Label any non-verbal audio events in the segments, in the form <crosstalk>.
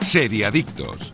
Seriadictos.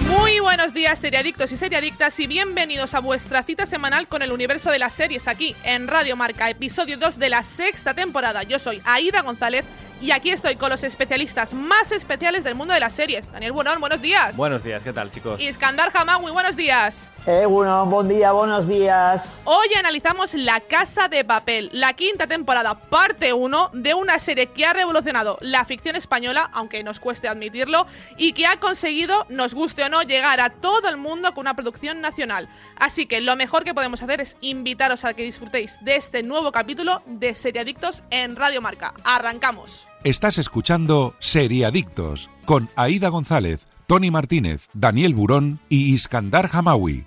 Muy buenos días, seriadictos y seriadictas, y bienvenidos a vuestra cita semanal con el universo de las series aquí en Radio Marca, episodio 2 de la sexta temporada. Yo soy Aida González y aquí estoy con los especialistas más especiales del mundo de las series. Daniel Buenón, buenos días. Buenos días, ¿qué tal, chicos? Iskandar Hamawi, buenos días. Eh, bueno, buen día, buenos días. Hoy analizamos La Casa de Papel, la quinta temporada, parte 1 de una serie que ha revolucionado la ficción española, aunque nos cueste admitirlo, y que ha conseguido, nos guste o no, llegar a todo el mundo con una producción nacional. Así que lo mejor que podemos hacer es invitaros a que disfrutéis de este nuevo capítulo de Seriadictos en Radio Marca. Arrancamos. Estás escuchando Seriadictos con Aida González, Tony Martínez, Daniel Burón y Iskandar Hamawi.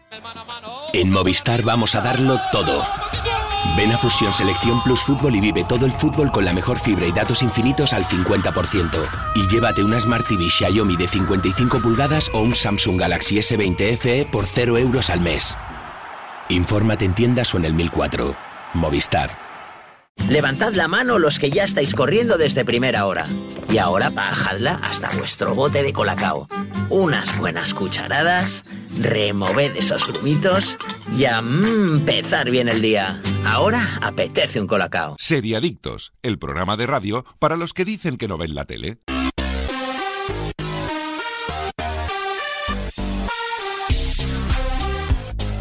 En Movistar vamos a darlo todo. Ven a Fusión Selección Plus Fútbol y vive todo el fútbol con la mejor fibra y datos infinitos al 50%. Y llévate una Smart TV Xiaomi de 55 pulgadas o un Samsung Galaxy S20 FE por 0 euros al mes. Infórmate en tiendas o en el 1004. Movistar. Levantad la mano los que ya estáis corriendo desde primera hora. Y ahora bajadla hasta vuestro bote de colacao. Unas buenas cucharadas, removed esos grumitos y a mm, empezar bien el día. Ahora apetece un colacao. Seriadictos, el programa de radio para los que dicen que no ven la tele.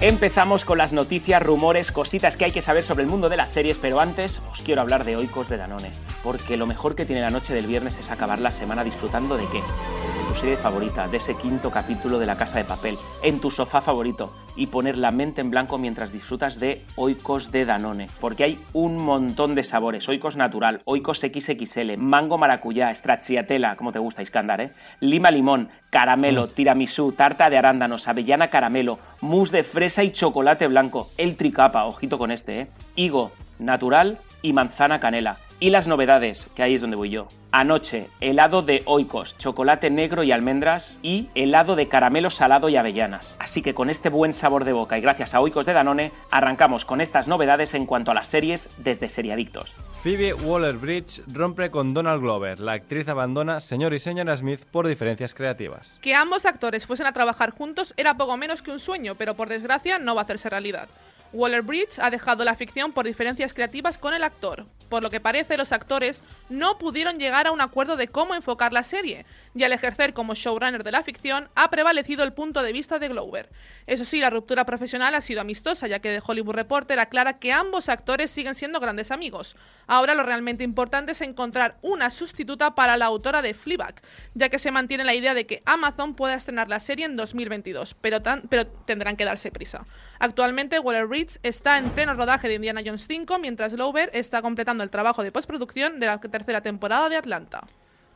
Empezamos con las noticias, rumores, cositas que hay que saber sobre el mundo de las series, pero antes os quiero hablar de Oikos de Danone, porque lo mejor que tiene la noche del viernes es acabar la semana disfrutando de qué? De tu serie favorita, de ese quinto capítulo de La Casa de Papel, en tu sofá favorito y poner la mente en blanco mientras disfrutas de Oikos de Danone, porque hay un montón de sabores, Oikos natural, Oikos XXL, mango maracuyá, stracciatella, como te gusta Iskandar, ¿eh? lima limón, caramelo, tiramisú, tarta de arándanos, avellana caramelo, mousse de fresa y chocolate blanco, el tricapa, ojito con este, ¿eh? higo natural y manzana canela. Y las novedades, que ahí es donde voy yo. Anoche, helado de oikos, chocolate negro y almendras y helado de caramelo salado y avellanas. Así que con este buen sabor de boca y gracias a oikos de Danone, arrancamos con estas novedades en cuanto a las series desde Seriadictos. Phoebe Waller-Bridge rompe con Donald Glover. La actriz abandona Señor y Señora Smith por diferencias creativas. Que ambos actores fuesen a trabajar juntos era poco menos que un sueño, pero por desgracia no va a hacerse realidad. Waller Bridge ha dejado la ficción por diferencias creativas con el actor. Por lo que parece, los actores no pudieron llegar a un acuerdo de cómo enfocar la serie, y al ejercer como showrunner de la ficción ha prevalecido el punto de vista de Glover. Eso sí, la ruptura profesional ha sido amistosa, ya que The Hollywood Reporter aclara que ambos actores siguen siendo grandes amigos. Ahora lo realmente importante es encontrar una sustituta para la autora de Fleabag, ya que se mantiene la idea de que Amazon pueda estrenar la serie en 2022, pero, tan- pero tendrán que darse prisa. Actualmente, Waller Bridge está en pleno rodaje de Indiana Jones 5, mientras Glover está completando el trabajo de postproducción de la tercera temporada de Atlanta.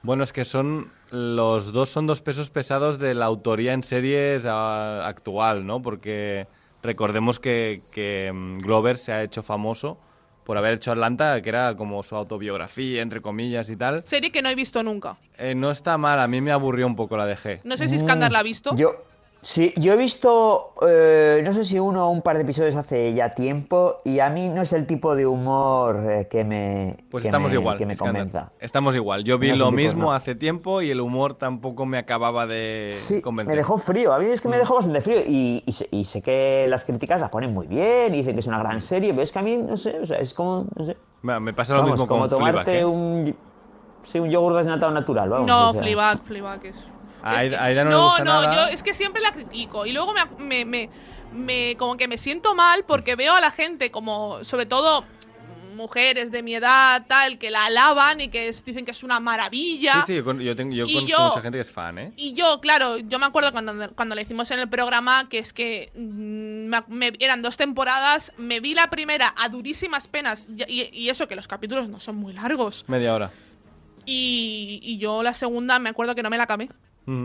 Bueno, es que son los dos son dos pesos pesados de la autoría en series ah, actual, ¿no? Porque recordemos que, que, mm, Glover se ha hecho famoso por haber hecho Atlanta, que era como su autobiografía, entre comillas y tal. Serie que no he visto nunca. Eh, no está mal, a mí me aburrió un poco la dejé. No sé si Skandar la ha visto. Yo, sí, yo he visto, eh, no sé si uno o un par de episodios hace ya tiempo y a mí no es el tipo de humor eh, que me, Pues que estamos me- igual. que me convenza. Estamos igual. Yo vi No lo mismo no. hace tiempo y el humor tampoco me acababa de Sí, convencer. me dejó frío. A mí es que me dejó bastante frío. Y, y sé, y sé que las críticas la ponen muy bien y dicen que es una gran serie, pero es que a mí, no sé, o sea, es como, no sé. Me me pasa lo Vamos, mismo como con Fleabag, tomarte ¿eh? un, sí, un yogur desnatado natural. Vamos, no, o sea. Fleabag, Fleabag es... A Aida- Aida no le no, gusta no, nada. yo es que siempre la critico y luego me, me, me, me- como que me siento mal porque veo a la gente como, sobre todo mujeres de mi edad, tal, que la alaban y que es- dicen que es una maravilla. Sí, sí, yo, tengo, yo conozco yo- mucha gente que es fan, ¿eh? Y yo, claro, yo me acuerdo cuando, cuando la hicimos en el programa que es que mm, me- me- eran dos temporadas, me vi la primera a durísimas penas y eso que los capítulos no son muy largos. Media hora. Y, y yo la segunda me acuerdo que no me la acabé.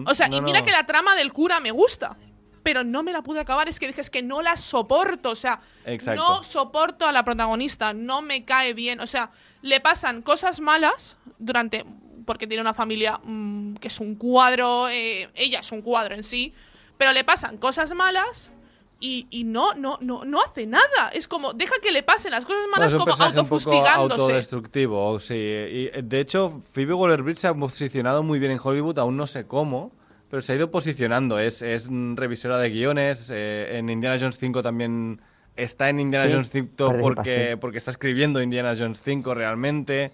O sea, No, y mira no. que la trama del cura me gusta. Pero no me la pude acabar, es que dije, es que no la soporto, o sea, Exacto. no soporto a la protagonista, no me cae bien, o sea, le pasan cosas malas durante, porque tiene una familia mm, que es un cuadro, eh, ella es un cuadro en sí, pero le pasan cosas malas y, y no, no, no, no hace nada. Es como, deja que le pasen las cosas Bueno, malas es un como personaje un poco autofustigándose. autodestructivo, sí. Y, eh, de hecho, Phoebe Waller-Bridge se ha posicionado muy bien en Hollywood, aún no sé cómo, pero se ha ido posicionando. Es, es revisora de guiones, eh, en Indiana Jones 5 también está en Indiana Sí, Jones 5 participa, porque, sí. porque está escribiendo Indiana Jones 5 realmente.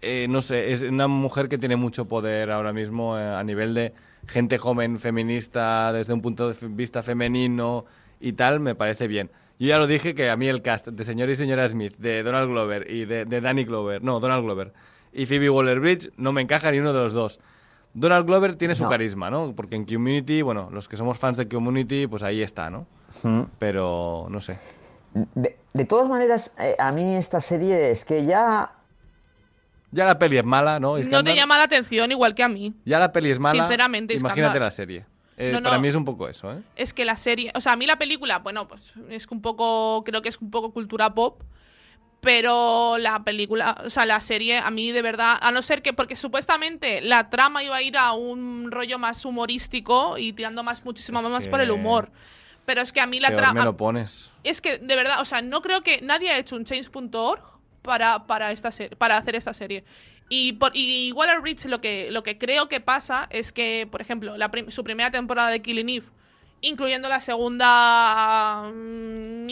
Eh, no sé, es una mujer que tiene mucho poder ahora mismo eh, a nivel de gente joven, feminista, desde un punto de vista femenino y tal, me parece bien. Yo ya lo dije que a mí el cast de señor y señora Smith, de Donald Glover y de, de Danny Glover, no, Donald Glover, y Phoebe Waller-Bridge no me encaja ni uno de los dos. Donald Glover tiene su No. carisma, ¿no? Porque en Community, bueno, los que somos fans de Community, pues ahí está, ¿no? Pero, no sé. De, de todas maneras, eh, a mí esta serie es que ya Ya la peli es mala, ¿no? No te llama la atención igual que a mí. Ya la peli es mala. Sinceramente, Imagínate Iskandar. la serie. Eh, No, no. Para mí es un poco eso, ¿eh? Es que la serie, o sea, a mí la película, bueno, pues es que un poco, creo que es un poco cultura pop, pero la película, o sea, la serie, a mí de verdad, a no ser que, porque supuestamente la trama iba a ir a un rollo más humorístico y tirando más, muchísimo Es más que- por el humor. Pero es que a mí la Peor me trama... lo pones. Es que, de verdad, o sea, no creo que nadie ha hecho un change.org para, para, esta para hacer esta serie. Y, por, y Waller Bridge lo que, lo que creo que pasa es que, por ejemplo, la prim- su primera temporada de Killing Eve, incluyendo la segunda, mm,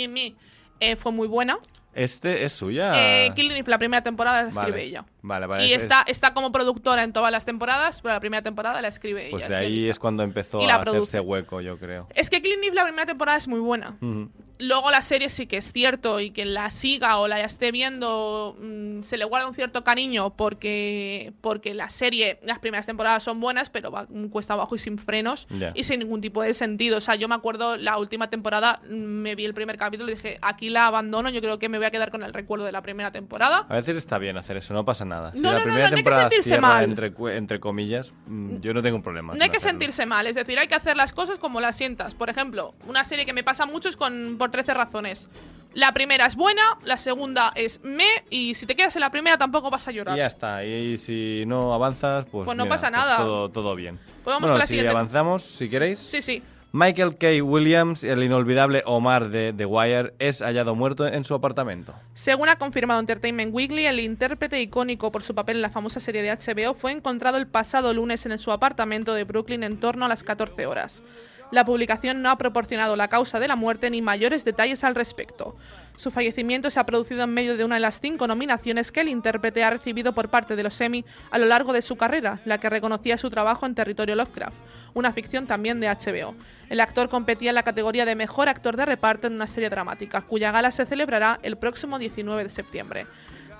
eh, fue muy buena. Este es suya. Eh, Killing Eve, la primera temporada la escribe Vale. ella. Vale, vale. Y es- está, está como productora en todas las temporadas, pero la primera temporada la escribe Pues ella. de es ahí guionista. es cuando empezó Y a hacerse hueco, yo creo. Es que Killing Eve, la primera temporada es muy buena. Ujú. Luego la serie sí que es cierto y quien la siga o la esté viendo mm, se le guarda un cierto cariño porque, porque la serie, las primeras temporadas son buenas, pero va cuesta abajo y sin frenos y sin ningún tipo de sentido. O sea, yo me acuerdo la última temporada, mm, me vi el primer capítulo y dije, aquí la abandono, yo creo que me voy a quedar con el recuerdo de la primera temporada. A veces está bien hacer eso, no pasa nada. Si No, la no, primera no, no hay que temporada sentirse mal. Entre, entre comillas, mm, yo no tengo un problema. No hay que hacerlo. sentirse mal, es decir, hay que hacer las cosas como las sientas. Por ejemplo, una serie que me pasa mucho es con, por 13 razones. La primera es buena, la segunda es me, y si te quedas en la primera tampoco vas a llorar. Y ya está. Y si no avanzas, pues. Pues no mira, pasa nada. todo, todo bien. Pues vamos bueno, con la si siguiente. avanzamos, si queréis. Sí, sí. Michael K. Williams, el inolvidable Omar de The Wire, es hallado muerto en su apartamento. Según ha confirmado Entertainment Weekly, el intérprete icónico por su papel en la famosa serie de HBO fue encontrado el pasado lunes en su apartamento de Brooklyn en torno a las 14 horas. La publicación no ha proporcionado la causa de la muerte ni mayores detalles al respecto. Su fallecimiento se ha producido en medio de una de las cinco nominaciones que el intérprete ha recibido por parte de los Emmy a lo largo de su carrera, la que reconocía su trabajo en Territorio Lovecraft, una ficción también de HBO. El actor competía en la categoría de mejor actor de reparto en una serie dramática, cuya gala se celebrará el próximo 19 de septiembre.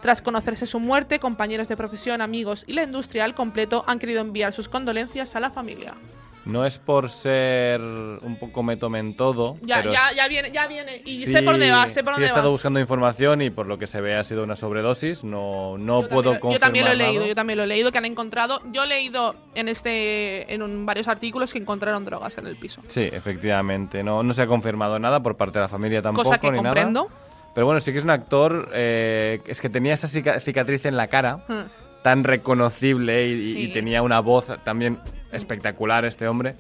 Tras conocerse su muerte, compañeros de profesión, amigos y la industria al completo han querido enviar sus condolencias a la familia. No es por ser un poco me tomen todo. Ya, pero ya, ya viene, ya viene. Y sí- sé por dónde vas, sé por sí dónde he estado vas. buscando información y por lo que se ve ha sido una sobredosis. No, no Yo puedo también, lo- yo también lo he confirmar leído, nada. yo también lo he leído que han encontrado. Yo he leído en este, en un- varios artículos que encontraron drogas en el piso. Sí, efectivamente. No, no se ha confirmado nada por parte de la familia tampoco. Cosa que ni comprendo. Nada. Pero bueno, sí que es un actor. eh, es que tenía esa cica- cicatriz en la cara, Hmm. tan reconocible y, tenía una voz también espectacular este hombre.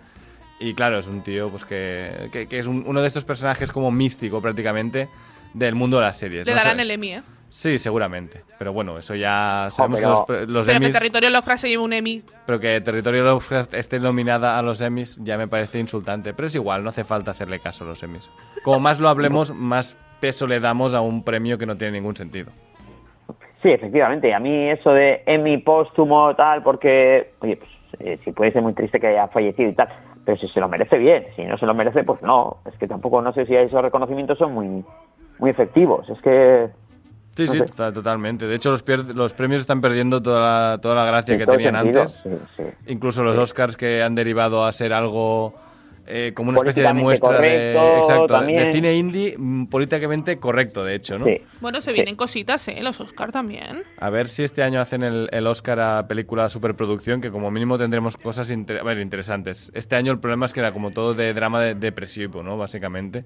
Y claro, es un tío pues que, que- que es un- uno de estos personajes como místico prácticamente del mundo de las series. Le No sé- darán el Emmy, ¿eh? Sí, seguramente. Pero bueno, eso ya sabemos pero- que los, los Pero que Territorio Lovecraft se lleve un Emmy. pero que Territorio Lovecraft esté nominada a los Emmys ya me parece insultante. Pero es igual, no hace falta hacerle caso a los Emmys. Como más lo hablemos, <laughs> más peso le damos a un premio que no tiene ningún sentido. Sí, efectivamente. A mí eso de Emmy póstumo, tal, porque, oye, pues eh, si puede ser muy triste que haya fallecido y tal, pero si se lo merece bien, si no se lo merece, pues no. Es que tampoco, no sé si esos reconocimientos son muy, muy efectivos. Es que Sí, No sí, está- totalmente. De hecho, los, premios están perdiendo toda la, toda la gracia que tenían sentido, antes. sí, sí. Incluso los Oscars que han derivado a ser algo eh, como una especie de muestra de, correcto exacto, de- de también. cine indie mm, políticamente correcto, de hecho, ¿no? Sí. Bueno, se Sí. vienen cositas, ¿eh? Los Oscar también. A ver si este año hacen el, el Oscar a película superproducción, que como mínimo tendremos cosas inter- a ver, interesantes. Este año el problema es que era como todo de drama de- depresivo, ¿no? Básicamente.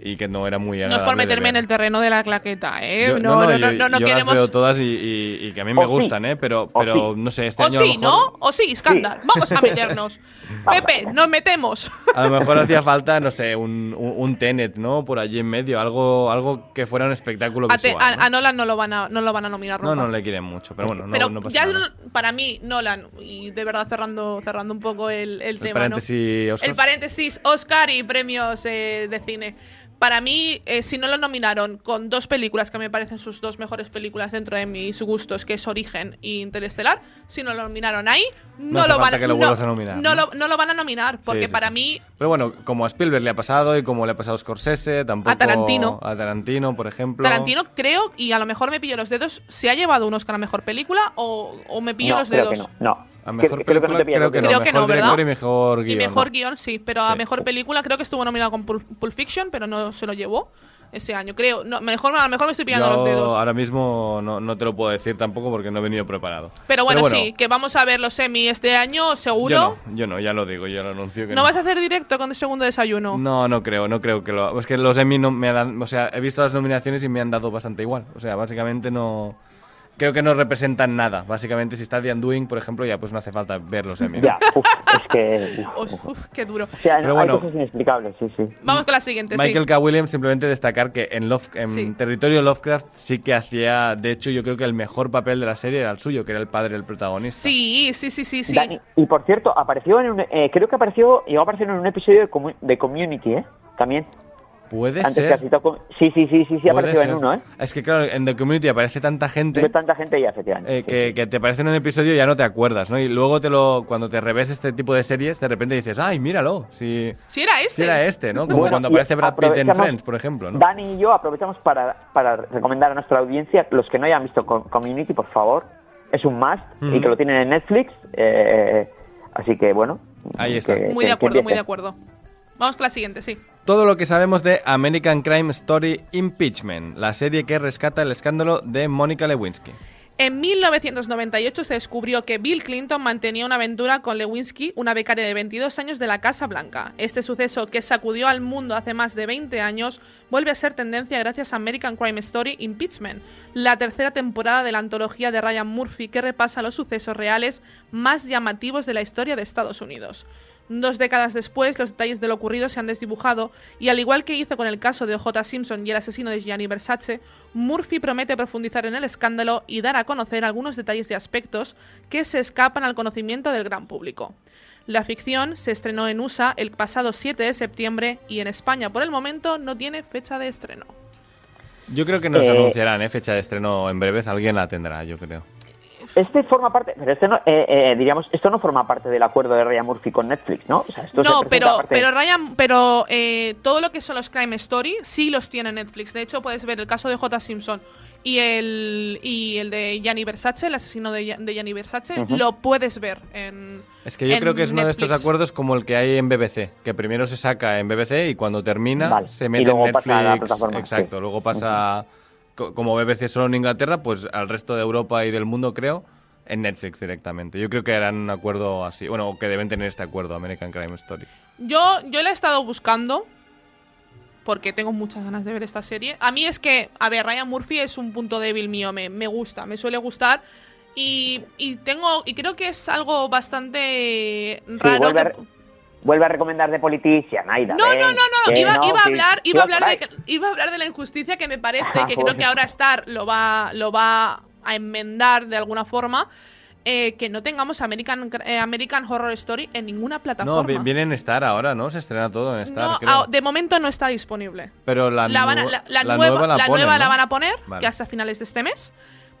Y que no era muy No es por meterme en el terreno de la claqueta, ¿eh? Yo- no, no, no, yo, no, no yo las queremos. veo todas y, y- y que a mí me O sí. gustan, ¿eh? Pero, O pero sí. no sé, este O año a lo sí, mejor, ¿no? O sí, Iskandar. Vamos a <laughs> meternos. Pepe, nos metemos. a lo mejor hacía falta, no sé, un, un, un Tenet, ¿no? Por allí en medio, algo, algo que fuera un espectáculo A, te- visual. a- ¿no? a Nolan no lo van a, no lo van a nominar No, nunca. no le quieren mucho, pero bueno, no, Pero no pasa ya nada. no- para mí, Nolan, y de verdad cerrando, cerrando un poco el, el El tema, ¿no? paréntesis, Oscar. El paréntesis Oscar y premios eh, de cine. Para mí, eh, si no lo nominaron con dos películas que me parecen sus dos mejores películas dentro de mis gustos, que es Origen y Interestelar, si no lo nominaron ahí, no, lo van que lo no- vuelvas a nominar, No, ¿no? lo, no lo van a nominar, porque sí, para sí. mí Pero bueno, como a Spielberg le ha pasado y como le ha pasado a Scorsese, tampoco. A Tarantino. A Tarantino, por ejemplo. Tarantino creo, y a lo mejor me pillo los dedos, ¿se ha llevado un Oscar a mejor película o, o me pillo No, los creo dedos? no. A mejor Creo- creo que no película, creo que no. Creo que mejor no, ¿verdad? director y mejor guion. Y mejor guion, sí, pero a Sí. mejor película creo que estuvo nominado con Pul- Pulp Fiction, pero no se lo llevó ese año, creo. No, mejor, a lo mejor me estoy pillando Yo los dedos. ahora mismo no, no te lo puedo decir tampoco porque no he venido preparado. Pero bueno, sí, que vamos a ver los semi este año, seguro. Yo no, yo no, ya lo digo, ya lo anuncio que ¿No no. vas a hacer directo con el segundo desayuno? No, no creo, no creo que lo. Es que los Emmy no me dan. O sea, he visto las nominaciones y me han dado bastante igual. O sea, básicamente no. Creo que no representan nada. Básicamente, si está The Undoing, por ejemplo, ya pues no hace falta ver los Emmy. ¿no? Ya, uf, es que. uf, <laughs> qué duro. O sea, Pero hay bueno. cosas inexplicables, sí, sí. Vamos con la siguiente, Michael sí. K. Williams, simplemente destacar que en, Love, en Sí. Territorio Lovecraft sí que hacía, de hecho, yo creo que el mejor papel de la serie era el suyo, que era el padre del protagonista. Sí, sí, sí, sí, sí. Dani, y por cierto, apareció en un, eh, creo que apareció, llegó a aparecer en un episodio de, Commu- de Community, ¿eh? También. Puede Antes ser. que ha citado Com- Sí, sí, sí, sí, sí, apareció ser. en uno, ¿eh? Es que claro, en The Community aparece tanta gente. Tanta gente ya, efectivamente. eh, que, que te aparece en un episodio y ya no te acuerdas, ¿no? Y luego te lo, cuando te revés este tipo de series, de repente dices, ¡ay, míralo! Si, Sí, era este. si era este, ¿no? Como Bueno, cuando aparece Brad Pitt en Friends, por ejemplo, ¿no? Dani y yo aprovechamos para, para recomendar a nuestra audiencia, los que no hayan visto Com- Community, por favor, es un must y que lo tienen en Netflix. eh, así que bueno. Ahí está. que- Muy que- de acuerdo, muy de acuerdo. Vamos con la siguiente, sí. Todo lo que sabemos de American Crime Story Impeachment, la serie que rescata el escándalo de Mónica Lewinsky. En 1998 se descubrió que Bill Clinton mantenía una aventura con Lewinsky, una becaria de 22 años de la Casa Blanca. Este suceso, que sacudió al mundo hace más de 20 años, vuelve a ser tendencia gracias a American Crime Story Impeachment, la tercera temporada de la antología de Ryan Murphy que repasa los sucesos reales más llamativos de la historia de Estados Unidos. Dos décadas después, los detalles de lo ocurrido se han desdibujado y al igual que hizo con el caso de O.J. Simpson y el asesino de Gianni Versace, Murphy promete profundizar en el escándalo y dar a conocer algunos detalles y aspectos que se escapan al conocimiento del gran público. La ficción se estrenó en USA el pasado 7 de septiembre y en España por el momento no tiene fecha de estreno. Yo creo que nos Eh, anunciarán, ¿eh? Fecha de estreno en breves, alguien la tendrá, yo creo. Este forma parte, pero este no, eh, eh, diríamos, esto no forma parte del acuerdo de Ryan Murphy con Netflix, ¿no? O sea, esto No, pero, pero Ryan, pero eh, todo lo que son los Crime Story sí los tiene Netflix. De hecho, puedes ver el caso de J. Simpson y el y el de Gianni Versace, el asesino de, de Gianni Versace, lo puedes ver en Es que yo creo que es uno de estos acuerdos como el que hay en BBC, que primero se saca en BBC y cuando termina Vale. se Y mete en Netflix. pasa a la plataforma, exacto, sí. luego pasa como BBC solo en Inglaterra, pues al resto de Europa y del mundo creo en Netflix directamente. Yo creo que harán un acuerdo así, bueno, que deben tener este acuerdo American Crime Story. Yo, yo la he estado buscando porque tengo muchas ganas de ver esta serie. A mí es que, a ver, Ryan Murphy es un punto débil mío, me, me gusta, me suele gustar. Y, y tengo y creo que es algo bastante Sí, raro. vuelve, que- vuelve a recomendar de Politician, Aida. No, ven, no, no, no, iba, no, iba a hablar, iba a hablar de iba a hablar de la injusticia que me parece, Ah, que creo que ahora Star lo va, lo va a enmendar de alguna forma. eh, que no tengamos American, eh, American Horror Story en ninguna plataforma. No, vi- viene en Star ahora, ¿no? Se estrena todo en Star, No, creo. ah, de momento no está disponible. Pero la, La, van a- la- la la nueva, la, ponen, nueva la ¿no? van a poner, Vale. que hasta finales de este mes,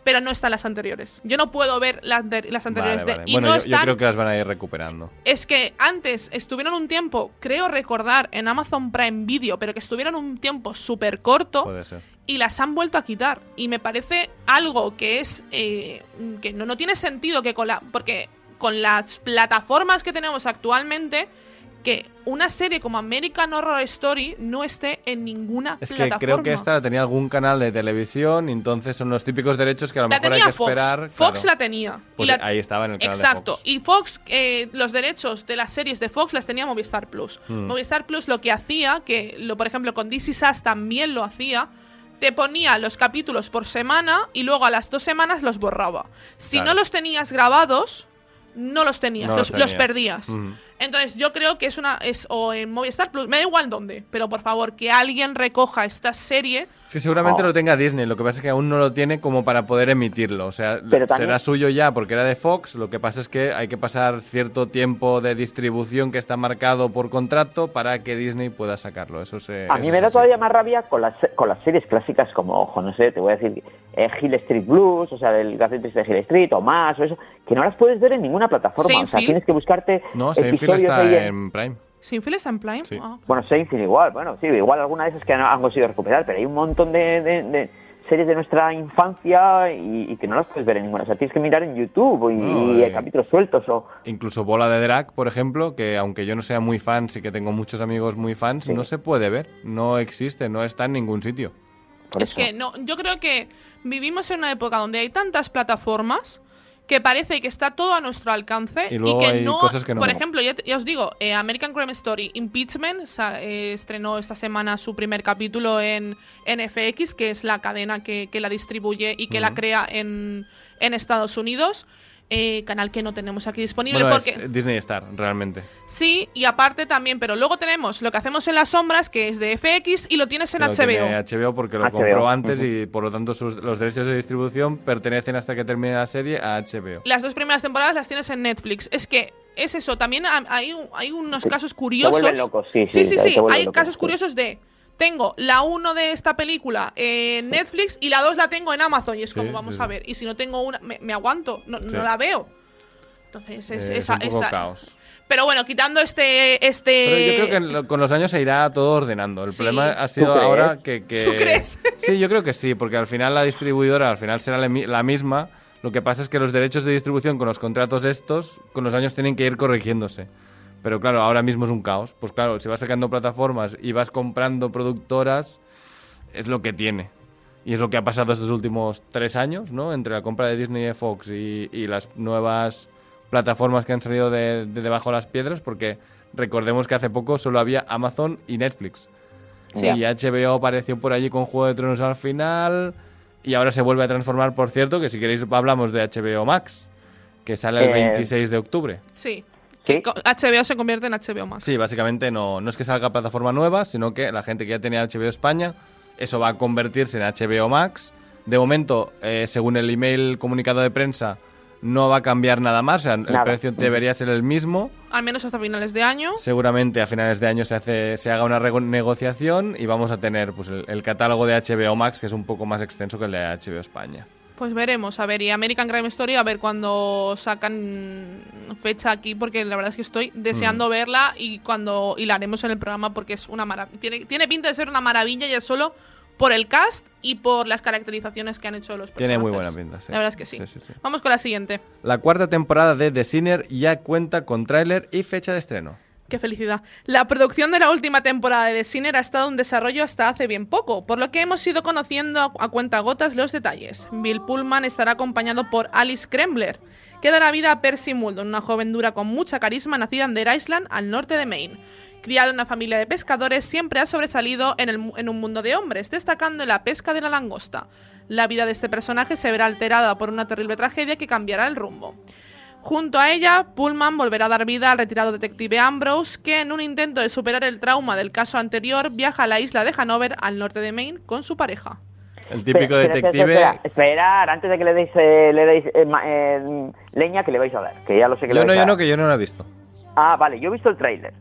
pero no están las anteriores. Yo no puedo ver las, ante- las anteriores Vale, de- vale. y Bueno, no yo, yo están. creo que las van a ir recuperando. Es que antes estuvieron un tiempo, creo recordar, en Amazon Prime Video, pero que estuvieron un tiempo súper corto Puede ser. y las han vuelto a quitar. Y me parece algo que es. eh, que no, no tiene sentido que con la. Porque con las plataformas que tenemos actualmente, que una serie como American Horror Story no esté en ninguna Es que plataforma. creo que esta la tenía algún canal de televisión, entonces son los típicos derechos que a lo la mejor hay que Fox. esperar. Fox claro. la tenía. Pues la- ahí estaba en el canal Exacto. de Fox. Y Fox, eh, los derechos de las series de Fox las tenía Movistar Plus. Mm. Movistar Plus lo que hacía, que lo, por ejemplo con DC Sass también lo hacía, te ponía los capítulos por semana y luego a las dos semanas los borraba. Si Claro. no los tenías grabados, no los tenías, No los, los los tenías. perdías. Ujú. Entonces yo creo que es una es o en Movistar Plus, me da igual dónde, pero por favor que alguien recoja esta serie. Es que seguramente Oh. lo tenga Disney, lo que pasa es que aún no lo tiene como para poder emitirlo. O sea, Pero también- será suyo ya porque era de Fox, lo que pasa es que hay que pasar cierto tiempo de distribución que está marcado por contrato para que Disney pueda sacarlo. Eso se, A mí me da así. todavía más rabia con las, con las series clásicas como, ojo, no sé, te voy a decir, eh, Hill Street Blues, o sea, del Gazette Triste de Hill Street, o más, o eso, que no las puedes ver en ninguna plataforma. O sea, tienes que buscarte No, Episodios está en Prime. ¿Sinfield está en Prime? Sí. Ah. Bueno, Seinfeld igual, bueno, sí, igual alguna de esas que han, han conseguido recuperar, pero hay un montón de, de- de series de nuestra infancia y, y que no las puedes ver en ninguna. O sea, tienes que mirar en YouTube y, No, y eh. hay capítulos sueltos o... Incluso Bola de Drag, por ejemplo, que aunque yo no sea muy fan, sí que tengo muchos amigos muy fans, Sí. no se puede ver, no existe, no está en ningún sitio. por Es eso. que no, yo creo que vivimos en una época donde hay tantas plataformas que parece que está todo a nuestro alcance Y luego que hay no, cosas que no. por ejemplo, ya, ya os digo, eh, American Crime Story Impeachment sa- eh, estrenó esta semana su primer capítulo en NFX, que es la cadena que, que la distribuye y que la crea en, en Estados Unidos. Eh, canal que no tenemos aquí disponible Bueno, porque es Disney Star, realmente. sí y aparte también pero luego tenemos lo que hacemos en las sombras que es de FX y lo tienes en lo HBO tiene HBO porque lo HBO, compró antes y por lo tanto sus- los derechos de distribución pertenecen hasta que termine la serie a HBO. las dos primeras temporadas las tienes en Netflix. Es que es eso, también ha- hay, hay unos casos curiosos. vuelven locos, sí, sí, sí, sí. Hay locos, casos sí. curiosos de. Tengo la 1 de esta película en Netflix y la 2 la tengo en Amazon. Y es Sí, como, vamos sí, a ver. Y si no tengo una, me, me aguanto, no, no la veo. Entonces es, Eh, es esa. un poco esa- caos. Pero bueno, quitando este. este Pero yo creo que lo- con los años se irá todo ordenando. El Sí. problema ha sido ahora que, que- ¿Tú crees? Sí, yo creo que sí, porque al final la distribuidora al final será la misma. Lo que pasa es que los derechos de distribución con los contratos estos, con los años tienen que ir corrigiéndose. Pero claro, ahora mismo es un caos. Pues claro, si vas sacando plataformas y vas comprando productoras, es lo que tiene. Y es lo que ha pasado estos últimos tres años, ¿no? Entre la compra de Disney y de Fox y, y las nuevas plataformas que han salido de, de debajo de las piedras, porque recordemos que hace poco solo había Amazon y Netflix. Sí. Y HBO apareció por allí con Juego de Tronos al final. Y ahora se vuelve a transformar, por cierto, que si queréis hablamos de HBO Max, que sale el Eh, 26 de octubre. Sí. Sí. HBO se convierte en HBO Max. Sí, básicamente no, no es que salga plataforma nueva, sino que la gente que ya tenía HBO España, eso va a convertirse en HBO Max. De momento, eh, según el email comunicado de prensa, no va a cambiar nada más, o sea, el precio debería ser el mismo. Al menos hasta finales de año. Seguramente a finales de año se, hace, se haga una renegociación y vamos a tener pues, el, el catálogo de HBO Max, que es un poco más extenso que el de HBO España. Pues veremos, a ver, y American Crime Story, a ver cuando sacan fecha aquí, porque la verdad es que estoy Mm. deseando verla y cuando y la haremos en el programa porque es una maravilla. Tiene, tiene pinta de ser una maravilla ya solo por el cast y por las caracterizaciones que han hecho los personajes. Tiene muy buena pinta, sí. La verdad es que sí, sí. Vamos con la siguiente. La cuarta temporada de The Sinner ya cuenta con tráiler y fecha de estreno. Qué felicidad. La producción de la última temporada de The Sinner ha estado en desarrollo hasta hace bien poco, por lo que hemos ido conociendo a, cuentagotas los detalles. Bill Pullman estará acompañado por Alice Krembler, que dará vida a Percy Muldoon, una joven dura con mucha carisma nacida en Deer Island, al norte de Maine. Criado en una familia de pescadores, siempre ha sobresalido en, en un mundo de hombres, destacando en la pesca de la langosta. La vida de este personaje se verá alterada por una terrible tragedia que cambiará el rumbo. Junto a ella, Pullman volverá a dar vida al retirado detective Ambrose, que en un intento de superar el trauma del caso anterior viaja a la isla de Hanover, al norte de Maine, con su pareja. El típico Espera, detective... espera, antes de que le deis, eh, le deis eh, eh, leña, que le vais a dar, que ya lo sé que le Yo no, vais a yo no, que yo no lo he visto. Ah, vale, yo he visto el tráiler.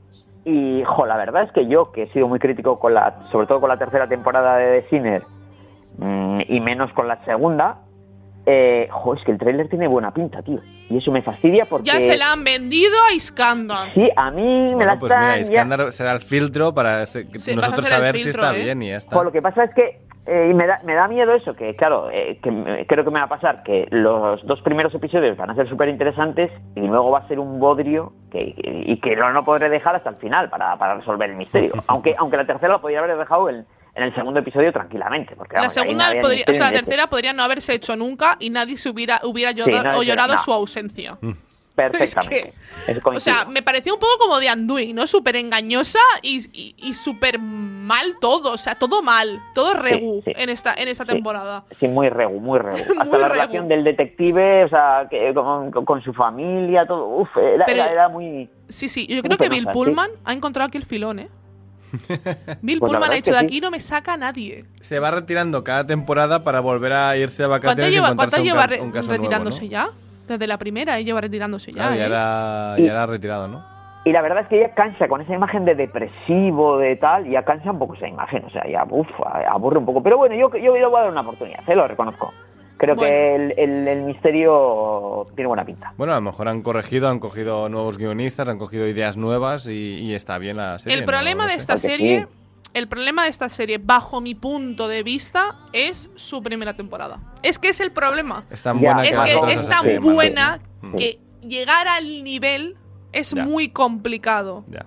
Y, jo, la verdad es que yo, que he sido muy crítico con la, sobre todo con la tercera temporada de The Sinner, mm, y menos con la segunda, eh, jo, es que el tráiler tiene buena pinta, tío. Y eso me fastidia porque... Ya se la han vendido a Iskandar. Sí, a mí me Bueno, la pues mira, están ya- Iskandar será el filtro para Sí, nosotros el saber si está ¿eh? bien y ya está. Jo, lo que pasa es que eh, y me da, me da miedo eso, que claro, eh, que me- creo que me va a pasar que los dos primeros episodios van a ser súper interesantes y luego va a ser un bodrio que, que- y que no, no podré dejar hasta el final para, para resolver el misterio. <laughs> aunque aunque la tercera lo podría haber dejado en, en el segundo episodio tranquilamente. Porque, La vamos, no segunda podría, o sea, la tercera podría no haberse hecho nunca y nadie se hubiera, hubiera llorado, no, o llorado no. su ausencia. <laughs> Perfectamente. Eso O sea, me pareció un poco como de Anduin, ¿no? Súper engañosa y, y, y súper mal todo. O sea, todo mal. Todo regu sí. en esta, en esta Sí. temporada. Sí, muy regu, muy regu. <laughs> Hasta Muy la regu. relación del detective, o sea, que con, con- con su familia, todo. Uf, era, Pero- era, era muy. Sí, sí. Yo creo que Bill. Pullman ha encontrado aquí el filón, ¿eh? <laughs> Bill Pues Pullman ha que de aquí no me saca nadie. Se va retirando cada temporada para volver a irse a ¿Cuánto vacaciones lleva, cuánto lleva un caso retirándose nuevo, ¿no? ya? Desde la primera, y lleva retirándose ya. Claro, ya ¿eh? era, Y- ya era retirado, ¿no? Y la verdad es que ella cansa con esa imagen de depresivo, de tal, ya cansa un poco esa imagen, o sea, ya, uf, aburre un poco. Pero bueno, yo, yo le voy a dar una oportunidad, se lo reconozco. Creo Bueno. que el, el- el misterio tiene buena pinta. Bueno, a lo mejor han corregido, han cogido nuevos guionistas, han cogido ideas nuevas y, y está bien la serie. El ¿no? problema No de esta Porque serie, sí. el problema de esta serie, bajo mi punto de vista, es su primera temporada. Es que es el problema. Es tan Ya, buena Es que es tan buena sí. que llegar al nivel es Ya. muy complicado. Ya.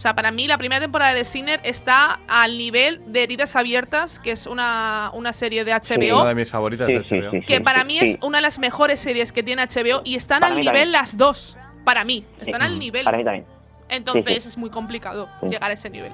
O sea, para mí la primera temporada de Sinner está al nivel de Heridas Abiertas, que es una, una serie de HBO. Una de mis favoritas Sí, de sí, HBO. sí, que para mí sí. es una de las mejores series que tiene HBO y están Para al nivel también. las dos. Para mí, están Sí. al nivel. Para mí también. Entonces Sí, sí. es muy complicado Sí. llegar a ese nivel.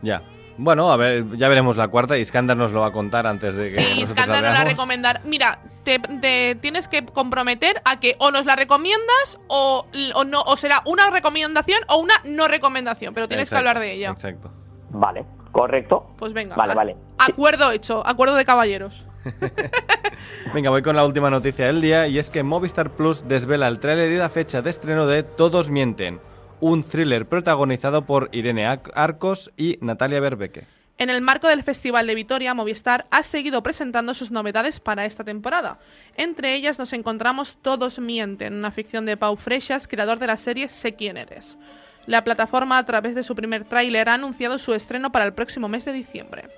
Ya. Bueno, a ver, ya veremos la cuarta. Iskandar nos lo va a contar antes de que Sí, la nos la recomendar. Mira, te, te tienes que comprometer a que o nos la recomiendas o, o no o será una recomendación o una no recomendación, pero tienes Exacto, que hablar de ella. Exacto. Vale, correcto. Pues venga. Vale, a- vale. Sí. Acuerdo hecho, acuerdo de caballeros. <laughs> <laughs> Venga, voy con la última noticia del día y es que Movistar Plus desvela el tráiler y la fecha de estreno de Todos mienten, un thriller protagonizado por Irene Arcos y Natalia Berbeke. En el marco del Festival de Vitoria, Movistar ha seguido presentando sus novedades para esta temporada. Entre ellas nos encontramos Todos mienten, una ficción de Pau Freixas, creador de la serie Sé quién eres. La plataforma, a través de su primer tráiler, ha anunciado su estreno para el próximo mes de diciembre.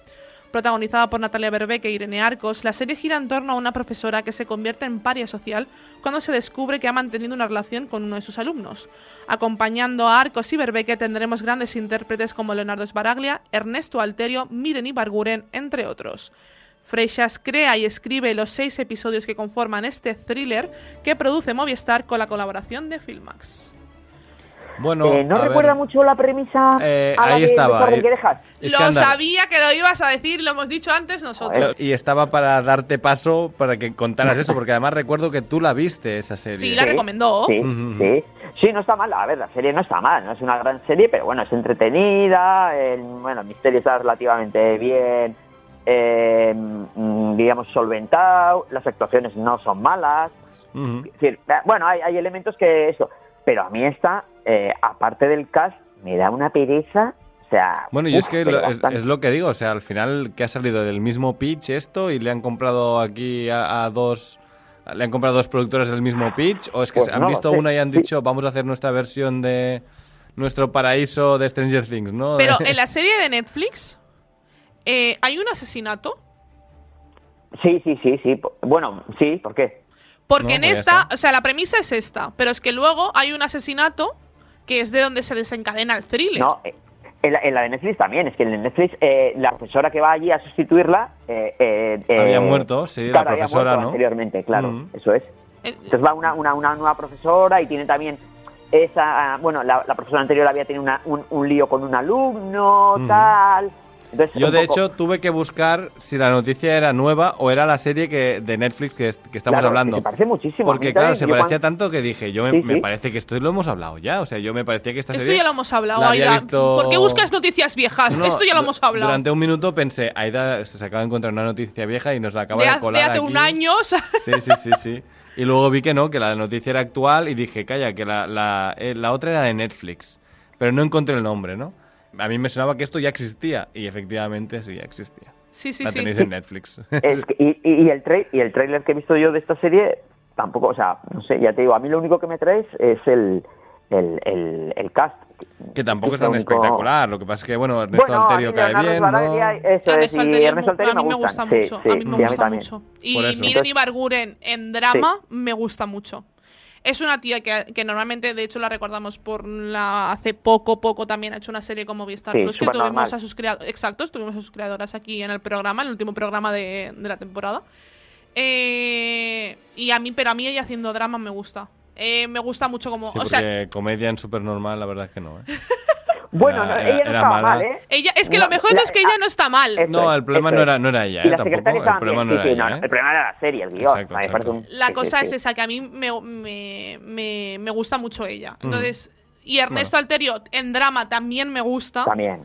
Protagonizada por Natalia Berbeque e Irene Arcos, la serie gira en torno a una profesora que se convierte en paria social cuando se descubre que ha mantenido una relación con uno de sus alumnos. Acompañando a Arcos y Berbeque tendremos grandes intérpretes como Leonardo Sbaraglia, Ernesto Alterio, Miren Ibarguren, entre otros. Freixas crea y escribe los seis episodios que conforman este thriller que produce Movistar con la colaboración de Filmax. Bueno, Eh, ¿No ver, recuerda mucho la premisa Eh, a la ahí estaba, eh. que dejas? Lo sabía que lo ibas a decir, lo hemos dicho antes nosotros. Y estaba para darte paso para que contaras eso, porque además recuerdo que tú la viste esa serie. Sí, la recomendó. Sí, Ujú. sí. Sí, no está mal. A ver, la serie no está mal. No es una gran serie, pero bueno, es entretenida. El, bueno, el misterio está relativamente bien, eh, mm, digamos, solventado. Las actuaciones no son malas. Es decir, bueno, hay, hay elementos que eso. Pero a mí esta, eh, aparte del cast, me da una pereza. O sea, Bueno, y es que lo- es, lo que digo, o sea, al final que ha salido del mismo pitch esto y le han comprado aquí a, a dos... ¿Le han comprado dos productores del mismo pitch? ¿O es que Pues se han no visto sé, una y han sí. dicho, vamos a hacer nuestra versión de nuestro paraíso de Stranger Things, ¿no? Pero <laughs> en la serie de Netflix eh, hay un asesinato. Sí, sí, sí, sí. Bueno, sí, ¿por qué? Porque No, en pues esta, o sea, la premisa es esta, pero es que luego hay un asesinato que es de donde se desencadena el thriller. No, eh, en la, en la de Netflix también. Es que en el Netflix eh, la profesora que va allí a sustituirla... eh, eh, eh, Había muerto, sí, la claro, había profesora, muerto ¿no? Anteriormente, claro, Mm. eso es. Entonces va una, una, una nueva profesora y tiene también esa... Bueno, la, la profesora anterior había tenido una- un, un lío con un alumno, tal... Entonces, Yo de poco- hecho tuve que buscar si la noticia era nueva o era la serie que de Netflix que, es- que estamos Claro, hablando. que se parece muchísimo. Porque claro, se parecía cuando- tanto que dije, yo me, Sí, me sí. parece que esto lo hemos hablado ya. O sea, yo me parecía que esta Esto serie... ya lo hemos hablado, Aida. visto- ¿Por qué buscas noticias viejas? No, Esto ya lo hemos hablado. Durante un minuto pensé, Aida se acaba de encontrar una noticia vieja y nos la acaba de, de, colar de hace aquí. un año. o sea, Sí, sí, sí, sí. Y luego vi que no, que la noticia era actual y dije, calla, que la, la, eh, la otra era de Netflix. Pero no encontré el nombre, ¿no? A mí me sonaba que esto ya existía y efectivamente sí, ya existía. sí, sí, la sí. tenéis en Netflix. <laughs> Y, y- y el tra- y el trailer que he visto yo de esta serie tampoco, o sea, no sé, ya te digo, a mí lo único que me trae es, el, el, el, el cast. Que tampoco es tan único- espectacular. Lo que pasa es que, bueno, Ernesto Bueno, Alterio cae Leonardo bien, ¿no? Sbaraglia, Eso es, Ernesto y Alterio Ernesto mu- Alterio a mí me gusta mucho. sí, a mí me gusta mucho. Y. Miren Entonces- Ibarguren en drama me gusta mucho. Es una tía que, que normalmente, de hecho, la recordamos por la hace poco, poco también ha hecho una serie como Movistar Sí, Plus que tuvimos a sus creadoras, exacto, tuvimos a sus creadoras aquí en el programa, en el último programa de, de la temporada. Eh, y a mí, pero a mí ella haciendo drama me gusta. Eh, me gusta mucho como, Sí, o porque sea, comedia en Supernormal, la verdad es que no, ¿eh? <laughs> Bueno, Era- no, era- ella no era estaba mala. mal, ¿eh? ella, es que No, lo mejor de todo la- es que ella no está mal. No, el problema no era, no era ella, Y ¿eh? la Tampoco. secretaria El también, problema no sí, era sí, ella, no, ¿eh? El problema era la serie, el guion. Exacto, un- La sí, cosa sí, es sí. esa, que a mí me, me, me, me gusta mucho ella. Entonces, y Ernesto Alterio en drama también me gusta. También,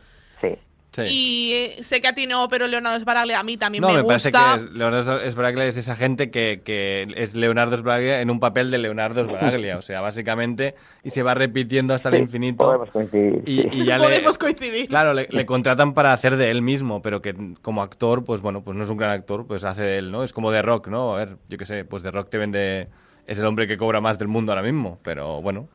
sí. Y eh, sé que a ti no, pero Leonardo Sbaraglia a mí también No, me, me, parece gusta. que es- Leonardo Sbaraglia es esa gente que, que es Leonardo Sbaraglia en un papel de Leonardo Sbaraglia. O sea, básicamente, y se va repitiendo hasta el Sí, infinito. Podemos coincidir. Y, sí. y ya le, Podemos coincidir. Claro, le, le contratan para hacer de él mismo, pero que como actor, pues bueno, pues no es un gran actor, pues hace de él, ¿no? Es como The Rock, ¿no? A ver, yo qué sé, pues The Rock te vende... Es el hombre que cobra más del mundo ahora mismo, pero bueno,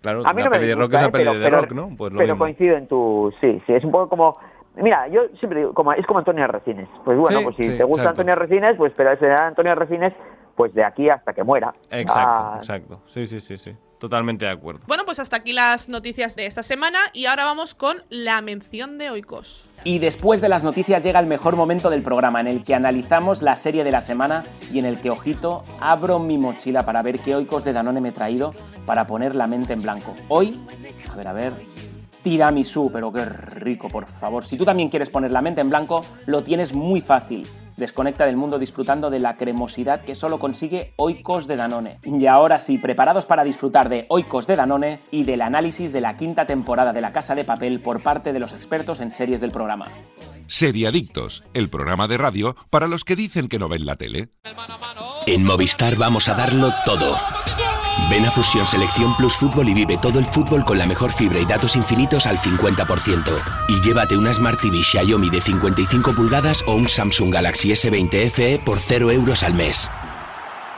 claro, A mí la no me peli de Rock disgusta, es ¿eh? la peli pero, de pero- Rock, ¿no? Pues lo pero mismo. coincido en tu... Sí, sí, es un poco como... Mira, yo siempre digo, como, es como Antonio Resines. Pues bueno, Sí, pues si sí, te gusta exacto. Antonio Resines, pues pero será Antonio Resines pues de aquí hasta que muera. Exacto, Ah, exacto. Sí, sí, sí, sí. Totalmente de acuerdo. Bueno, pues hasta aquí las noticias de esta semana y ahora vamos con la mención de Oikos. Y después de las noticias llega el mejor momento del programa en el que analizamos la serie de la semana y en el que, ojito, abro mi mochila para ver qué oicos de Danone me he traído para poner la mente en blanco. Hoy, a ver, a ver, tiramisú, pero qué rico, por favor. Si tú también quieres poner la mente en blanco, lo tienes muy fácil. Desconecta del mundo disfrutando de la cremosidad que solo consigue Oikos de Danone. Y ahora sí, preparados para disfrutar de Oikos de Danone y del análisis de la quinta temporada de La Casa de Papel por parte de los expertos en series del programa. Seriadictos, el programa de radio para los que dicen que no ven la tele. En Movistar vamos a darlo todo. Ven a Fusión Selección Plus Fútbol y vive todo el fútbol con la mejor fibra y datos infinitos al 50%. Y llévate una Smart TV Xiaomi de 55 pulgadas o un Samsung Galaxy S20 FE por 0 euros al mes.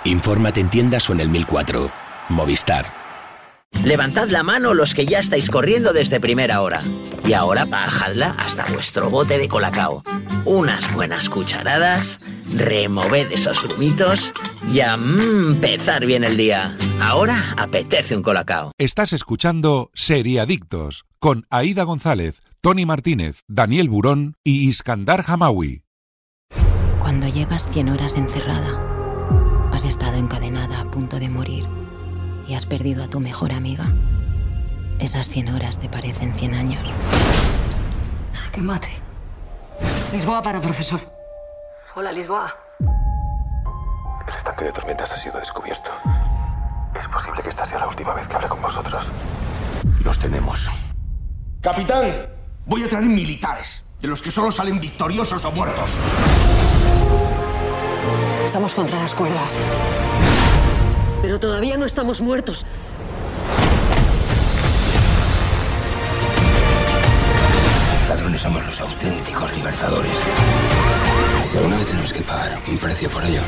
Infórmate en tiendas o en el 1004. Movistar. Levantad la mano los que ya estáis corriendo desde primera hora. Y ahora bajadla hasta vuestro bote de colacao. Unas buenas cucharadas, removed esos grumitos y a mm, empezar bien el día. Ahora apetece un colacao. Estás escuchando Seriadictos con Aida González, Tony Martínez, Daniel Burón y Iskandar Hamawi. Cuando llevas 100 horas encerrada, has estado encadenada a punto de morir y has perdido a tu mejor amiga, esas 100 horas te parecen 100 años. Que mate. Lisboa para profesor. Hola, Lisboa. El estanque de tormentas ha sido descubierto. Es posible que esta sea la última vez que hable con vosotros. Los tenemos. Capitán, voy a traer militares, de los que solo salen victoriosos o muertos. Estamos contra las cuerdas. Pero todavía no estamos muertos. Ladrones somos los auténticos libertadores. Y alguna vez tenemos que pagar un precio por ello.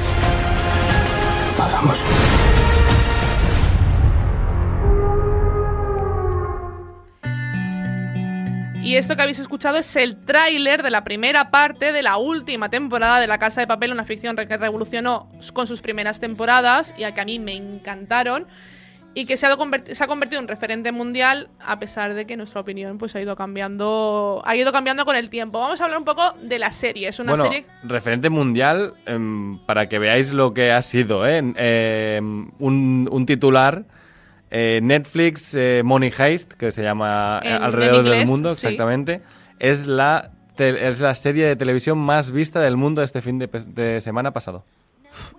Pagamos. Y esto que habéis escuchado es el tráiler de la primera parte de la última temporada de La Casa de Papel, una ficción que revolucionó con sus primeras temporadas y a que a mí me encantaron y que se ha, converti- se ha convertido en referente mundial a pesar de que nuestra opinión pues ha ido cambiando ha ido cambiando con el tiempo. Vamos a hablar un poco de la serie. Es una bueno, serie referente mundial, em, para que veáis lo que ha sido, ¿eh? Em, un, un titular, eh, Netflix eh, Money Heist, que se llama eh, en alrededor del mundo, sí. exactamente, es la, es la serie de televisión más vista del mundo este fin de semana pasado.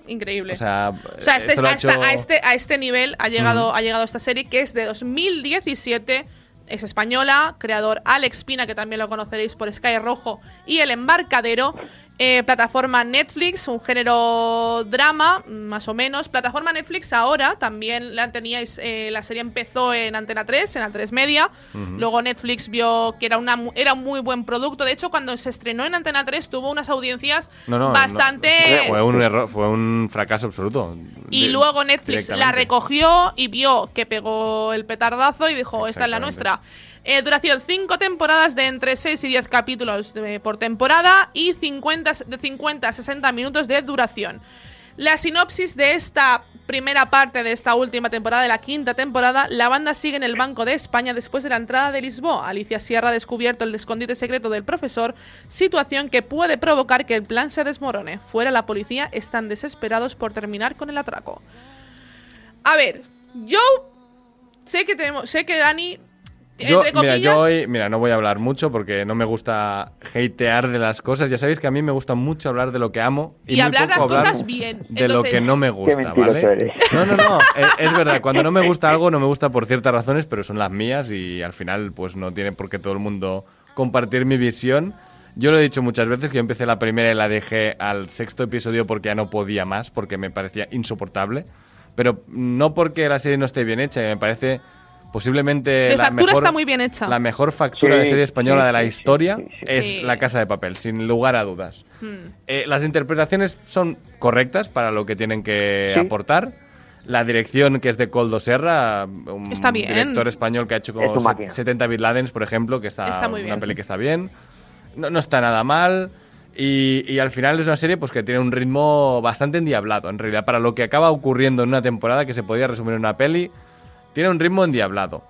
Increíble. O sea, O sea, este- hasta- hecho- a, este, a este nivel ha llegado, ha llegado esta serie que es de 2017. Es española, creador Alex Pina, que también lo conoceréis por Sky Rojo y El Embarcadero. Eh, plataforma Netflix, un género drama, más o menos. Plataforma Netflix ahora también la teníais. eh, la serie empezó en Antena 3, en Antena 3 Media. Luego Netflix vio que era, una, era un muy buen producto. De hecho, cuando se estrenó en Antena 3 tuvo unas audiencias No, no, bastante. no. Fue un error, fue un fracaso absoluto. Y luego Netflix la recogió y vio que pegó el petardazo y dijo, esta es la nuestra. Eh, duración 5 temporadas de entre 6 y 10 capítulos por temporada y 50, de 50 a 60 minutos de duración. La sinopsis de esta primera parte de esta última temporada, de la quinta temporada, la banda sigue en el Banco de España después de la entrada de Lisboa. Alicia Sierra ha descubierto el escondite secreto del profesor, situación que puede provocar que el plan se desmorone. Fuera la policía están desesperados por terminar con el atraco. A ver, yo sé que tenemos, sé que Dani, Yo, entre mira, yo hoy, mira, no voy a hablar mucho porque no me gusta hatear de las cosas. Ya sabéis que a mí me gusta mucho hablar de lo que amo y, y, muy hablar las poco hablar cosas bien. de lo que Entonces- no me gusta, ¿vale? eres. No, no, no, <laughs> es, es verdad. Cuando no me gusta algo, no me gusta por ciertas razones, pero son las mías y al final, pues no tiene por qué todo el mundo compartir mi visión. Yo lo he dicho muchas veces que yo empecé la primera y la dejé al sexto episodio porque ya no podía más, porque me parecía insoportable. Pero no porque la serie no esté bien hecha, me parece posiblemente De la factura mejor, está muy bien hecha. la mejor factura Sí, de serie española sí, de la historia sí, sí, es Sí. La Casa de Papel, sin lugar a dudas. Hmm. Eh, las interpretaciones son correctas para lo que tienen que Sí. aportar. La dirección, que es de Coldo Serra, un Está bien. director español que ha hecho como un se- máquina. 70 Bit Ladens, por ejemplo, que está, Está muy una bien. peli que está bien. No, no está nada mal. Y, y al final es una serie pues, que tiene un ritmo bastante endiablado, en realidad, para lo que acaba ocurriendo en una temporada que se podría resumir en una peli, tiene un ritmo endiablado.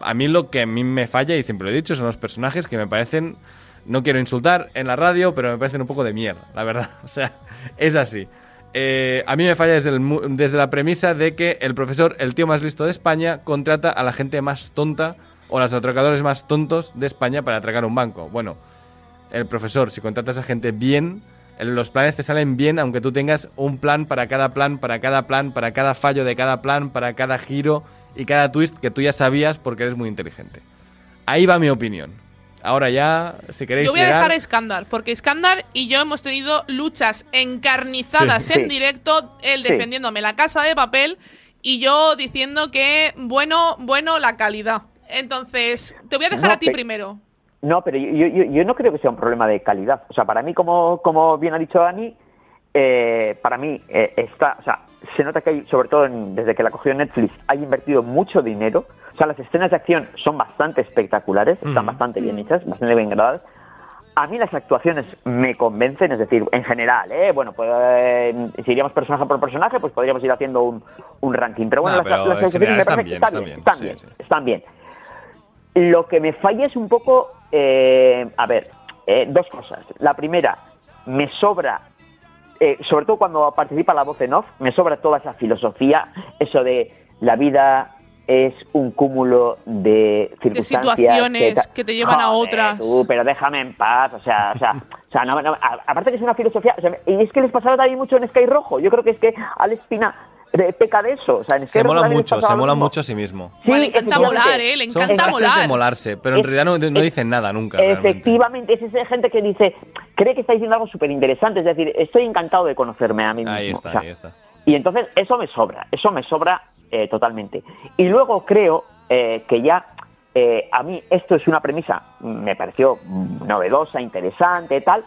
A mí lo que a mí me falla, y siempre lo he dicho, son los personajes que me parecen, no quiero insultar en la radio, pero me parecen un poco de mierda, la verdad. <laughs> O sea, es así. Eh, a mí me falla desde, el desde la premisa de que el profesor, el tío más listo de España, contrata a la gente más tonta o a los atracadores más tontos de España para atracar un banco. Bueno, el profesor, si contratas a gente bien, los planes te salen bien, aunque tú tengas un plan para cada plan, para cada plan, para cada fallo de cada plan, para cada giro y cada twist que tú ya sabías porque eres muy inteligente. Ahí va mi opinión. Ahora ya, si queréis Yo voy a dejar a Iskandar, porque Iskandar y yo hemos tenido luchas encarnizadas Sí. en Sí. directo, él Sí. defendiéndome la casa de papel y yo diciendo que, bueno, bueno, la calidad. Entonces, te voy a dejar No, a ti primero. No, pero yo, yo, yo no creo que sea un problema de calidad. O sea, para mí, como, como bien ha dicho Dani, eh, para mí eh, está, o sea, se nota que hay, sobre todo en- desde que la cogió Netflix, hay invertido mucho dinero. O sea, las escenas de acción son bastante espectaculares, están Ujú. bastante bien hechas, bastante bien grabadas. A mí las actuaciones me convencen, es decir, en general, ¿eh? Bueno, pues eh, si iríamos personaje por personaje, pues podríamos ir haciendo un, un ranking. Pero bueno, No, las, pero las en actuaciones me están que bien, están están bien, están sí, bien, sí. están bien. Lo que me falla es un poco, eh, a ver, eh, dos cosas. La primera, me sobra, eh, sobre todo cuando participa la voz en off, me sobra toda esa filosofía, eso de la vida es un cúmulo de circunstancias situaciones ta- que te llevan a otras. tú, pero déjame en paz, o sea, o sea, o sea, no- no, a- aparte que es una filosofía, o sea, y es que les pasaba también mucho en Sky Rojo. Yo creo que es que Alex Pina peca de eso, o sea, Se mola mucho, se mola mucho a sí mismo. Sí, Bueno, le encanta molar, ¿eh? Le encanta molar. de molarse, pero en Es- realidad no, no es- dicen nada nunca. realmente. Efectivamente, es esa gente que dice, cree que está diciendo algo súper interesante, es decir, estoy encantado de conocerme a mí mismo. Ahí o está, sea, ahí está. Y entonces eso me sobra, eso me sobra eh, totalmente. Y luego creo eh, que ya eh, a mí esto es una premisa, me pareció novedosa, interesante, tal,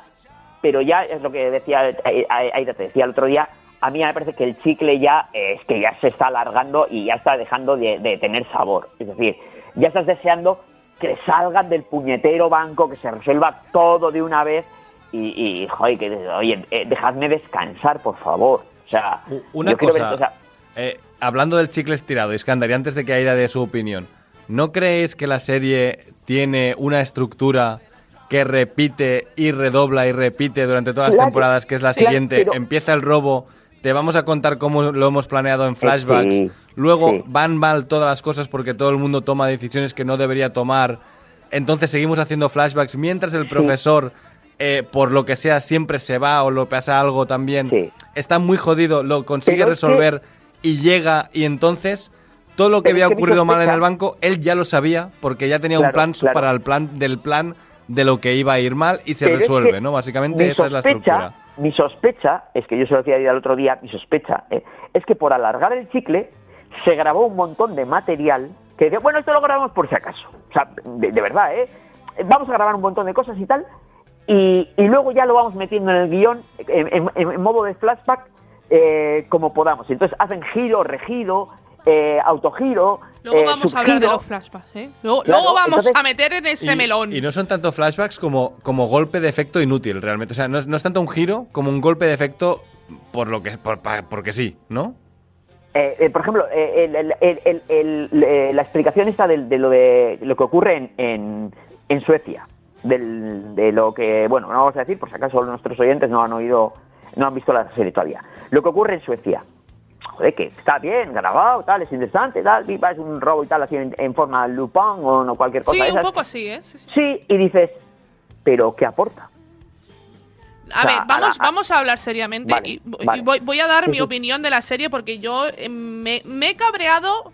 pero ya es lo que decía, Aida te decía el otro día, a mí me parece que el chicle ya eh, es que ya se está alargando y ya está dejando de, de tener sabor. Es decir, ya estás deseando que salgan del puñetero banco, que se resuelva todo de una vez y, y joder, que, oye, eh, dejadme descansar, por favor. O sea, Una yo cosa, ver- o sea, eh, hablando del chicle estirado, Iskandar, y antes de que Aida dé su opinión, ¿no creéis que la serie tiene una estructura que repite y redobla y repite durante todas las temporadas, que es la siguiente? pero- Empieza el robo, te vamos a contar cómo lo hemos planeado en flashbacks, sí, luego sí. van mal todas las cosas porque todo el mundo toma decisiones que no debería tomar, entonces seguimos haciendo flashbacks mientras el profesor... eh, por lo que sea, siempre se va o lo pasa algo también. Está muy jodido, lo consigue Pero es que- resolver y llega y entonces todo lo que Pero había ocurrido mal en el banco, él ya lo sabía porque ya tenía un plan claro. para el plan del plan de lo que iba a ir mal y se Pero es resuelve, que ¿no? Básicamente esa es la estructura. Mi sospecha, es que yo se lo decía el otro día, mi sospecha, ¿eh? es que por alargar el chicle se grabó un montón de material que decía, bueno, esto lo grabamos por si acaso. O sea, de, verdad, ¿eh? Vamos a grabar un montón de cosas y tal, y, y luego ya lo vamos metiendo en el guion en, en- en modo de flashback eh, como podamos. Entonces hacen giro, regiro, eh, autogiro. Luego eh, vamos a hablar de los flashbacks, ¿eh? Luego, Claro, luego vamos entonces- a meter en ese Y- melón. Y no son tanto flashbacks como, como golpe de efecto inútil, realmente. O sea, no es, no es tanto un giro como un golpe de efecto por lo que por- pa- porque sí, ¿no? Eh, eh, por ejemplo, eh, el- el- el- el- el- eh, la explicación está de, de lo de lo que ocurre en, en, en Suecia, del- de lo que, bueno, no vamos a decir, por si acaso nuestros oyentes no han oído, no han visto la serie todavía. Lo que ocurre en Suecia, joder, que está bien grabado, tal, es interesante, tal, es un robo y tal, así en, en forma Lupin o no cualquier cosa Sí, de un poco así, ¿eh? Sí, sí. Sí, y dices, pero ¿qué aporta? A O sea, ver, vamos, a la- vamos a hablar seriamente Vale, y, voy, voy a dar Sí, mi sí. opinión de la serie porque yo eh, me, me he cabreado.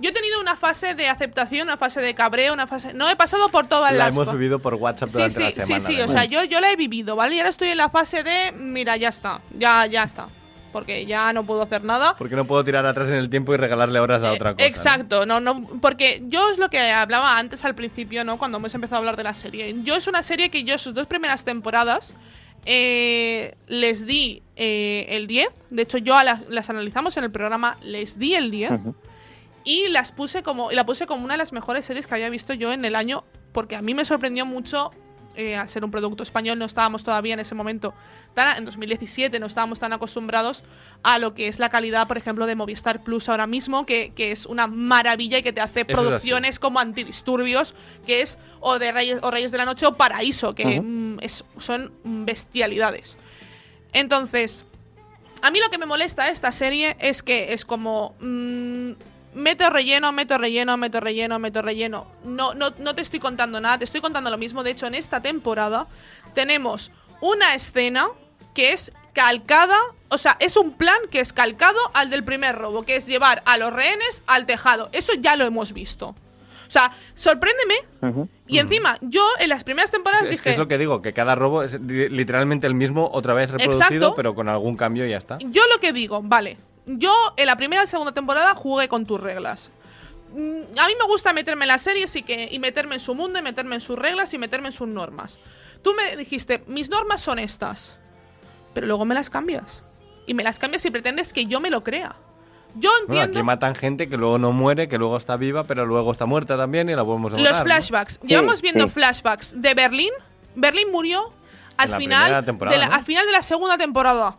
Yo he tenido una fase de aceptación, una fase de cabreo, una fase... No he pasado por todas La las... hemos fa- vivido por WhatsApp Sí, durante sí, la sí, semana. sí, o además. sea, yo, yo la he vivido, ¿vale? Y ahora estoy en la fase de, mira, ya está, ya, ya está. Porque ya no puedo hacer nada. Porque no puedo tirar atrás en el tiempo y regalarle horas a otra cosa. Exacto, no, no, porque yo es lo que hablaba antes al principio, ¿no? Cuando hemos empezado a hablar de la serie. Yo es una serie que yo sus dos primeras temporadas eh, les di eh, el 10. De hecho, yo a las, las analizamos en el programa, les di el 10. Y las puse como, y la puse como una de las mejores series que había visto yo en el año, porque a mí me sorprendió mucho eh, al ser un producto español, no estábamos todavía en ese momento, tan, en 2017 no estábamos tan acostumbrados a lo que es la calidad, por ejemplo, de Movistar Plus ahora mismo, que, que es una maravilla y que te hace Eso producciones como Antidisturbios, que es o de Reyes, o Reyes de la Noche o Paraíso, que mm, es, son bestialidades. Entonces, a mí lo que me molesta de esta serie es que es como. mm, meto relleno, meto relleno, meto relleno, meto relleno. No, no, no te estoy contando nada, te estoy contando lo mismo. De hecho, en esta temporada tenemos una escena que es calcada. O sea, es un plan que es calcado al del primer robo, que es llevar a los rehenes al tejado. Eso ya lo hemos visto. O sea, sorpréndeme. Y encima, yo en las primeras temporadas Es, que dije. es lo que digo, que cada robo es li- literalmente el mismo, otra vez reproducido, Exacto. pero con algún cambio y ya está. Yo lo que digo, vale, yo en la primera y segunda temporada jugué con tus reglas. Mm, A mí me gusta meterme en las series y, que, y meterme en su mundo, y meterme en sus reglas y meterme en sus normas. Tú me dijiste, mis normas son estas, pero luego me las cambias. Y me las cambias y pretendes que yo me lo crea. Yo Bueno, entiendo aquí matan gente que luego no muere, que luego está viva, pero luego está muerta también y la volvemos a los matar. ¿no? flashbacks. Llevamos viendo sí. flashbacks de Berlín. Berlín murió al En la final, primera temporada, de la, ¿no? al final de la segunda temporada.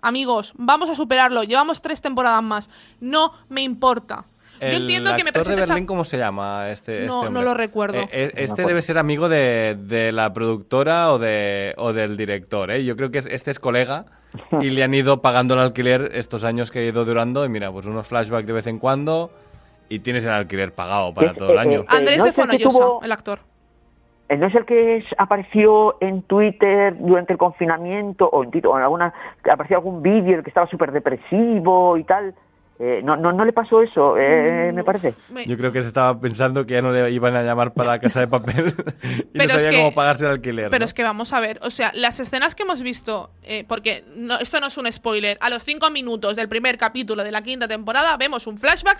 Amigos, vamos a superarlo. Llevamos tres temporadas más. No me importa. Yo entiendo que me actor de presentes a- Berlín, ¿cómo se llama este, No, este no hombre? lo recuerdo. Eh, eh, No este debe ser amigo de, de la productora o, de, o del director, ¿eh? Yo creo que es- este es colega y le han ido pagando el alquiler estos años que ha ido durando y mira, pues unos flashbacks de vez en cuando y tienes el alquiler pagado para Es- todo el eh, año. eh, Andrés no de tuvo- el actor. ¿No es el que es- apareció en Twitter durante el confinamiento o en, Twitter, o en alguna apareció algún vídeo en el que estaba súper depresivo y tal? Eh, no, no, ¿No le pasó eso, Mm, eh, me parece? Yo creo que se estaba pensando que ya no le iban a llamar para la casa de papel <laughs> y Pero no es sabía que- cómo pagarse el alquiler. Pero ¿no? es que vamos a ver, o sea, las escenas que hemos visto, eh, porque no, esto no es un spoiler, a los cinco minutos del primer capítulo de la quinta temporada vemos un flashback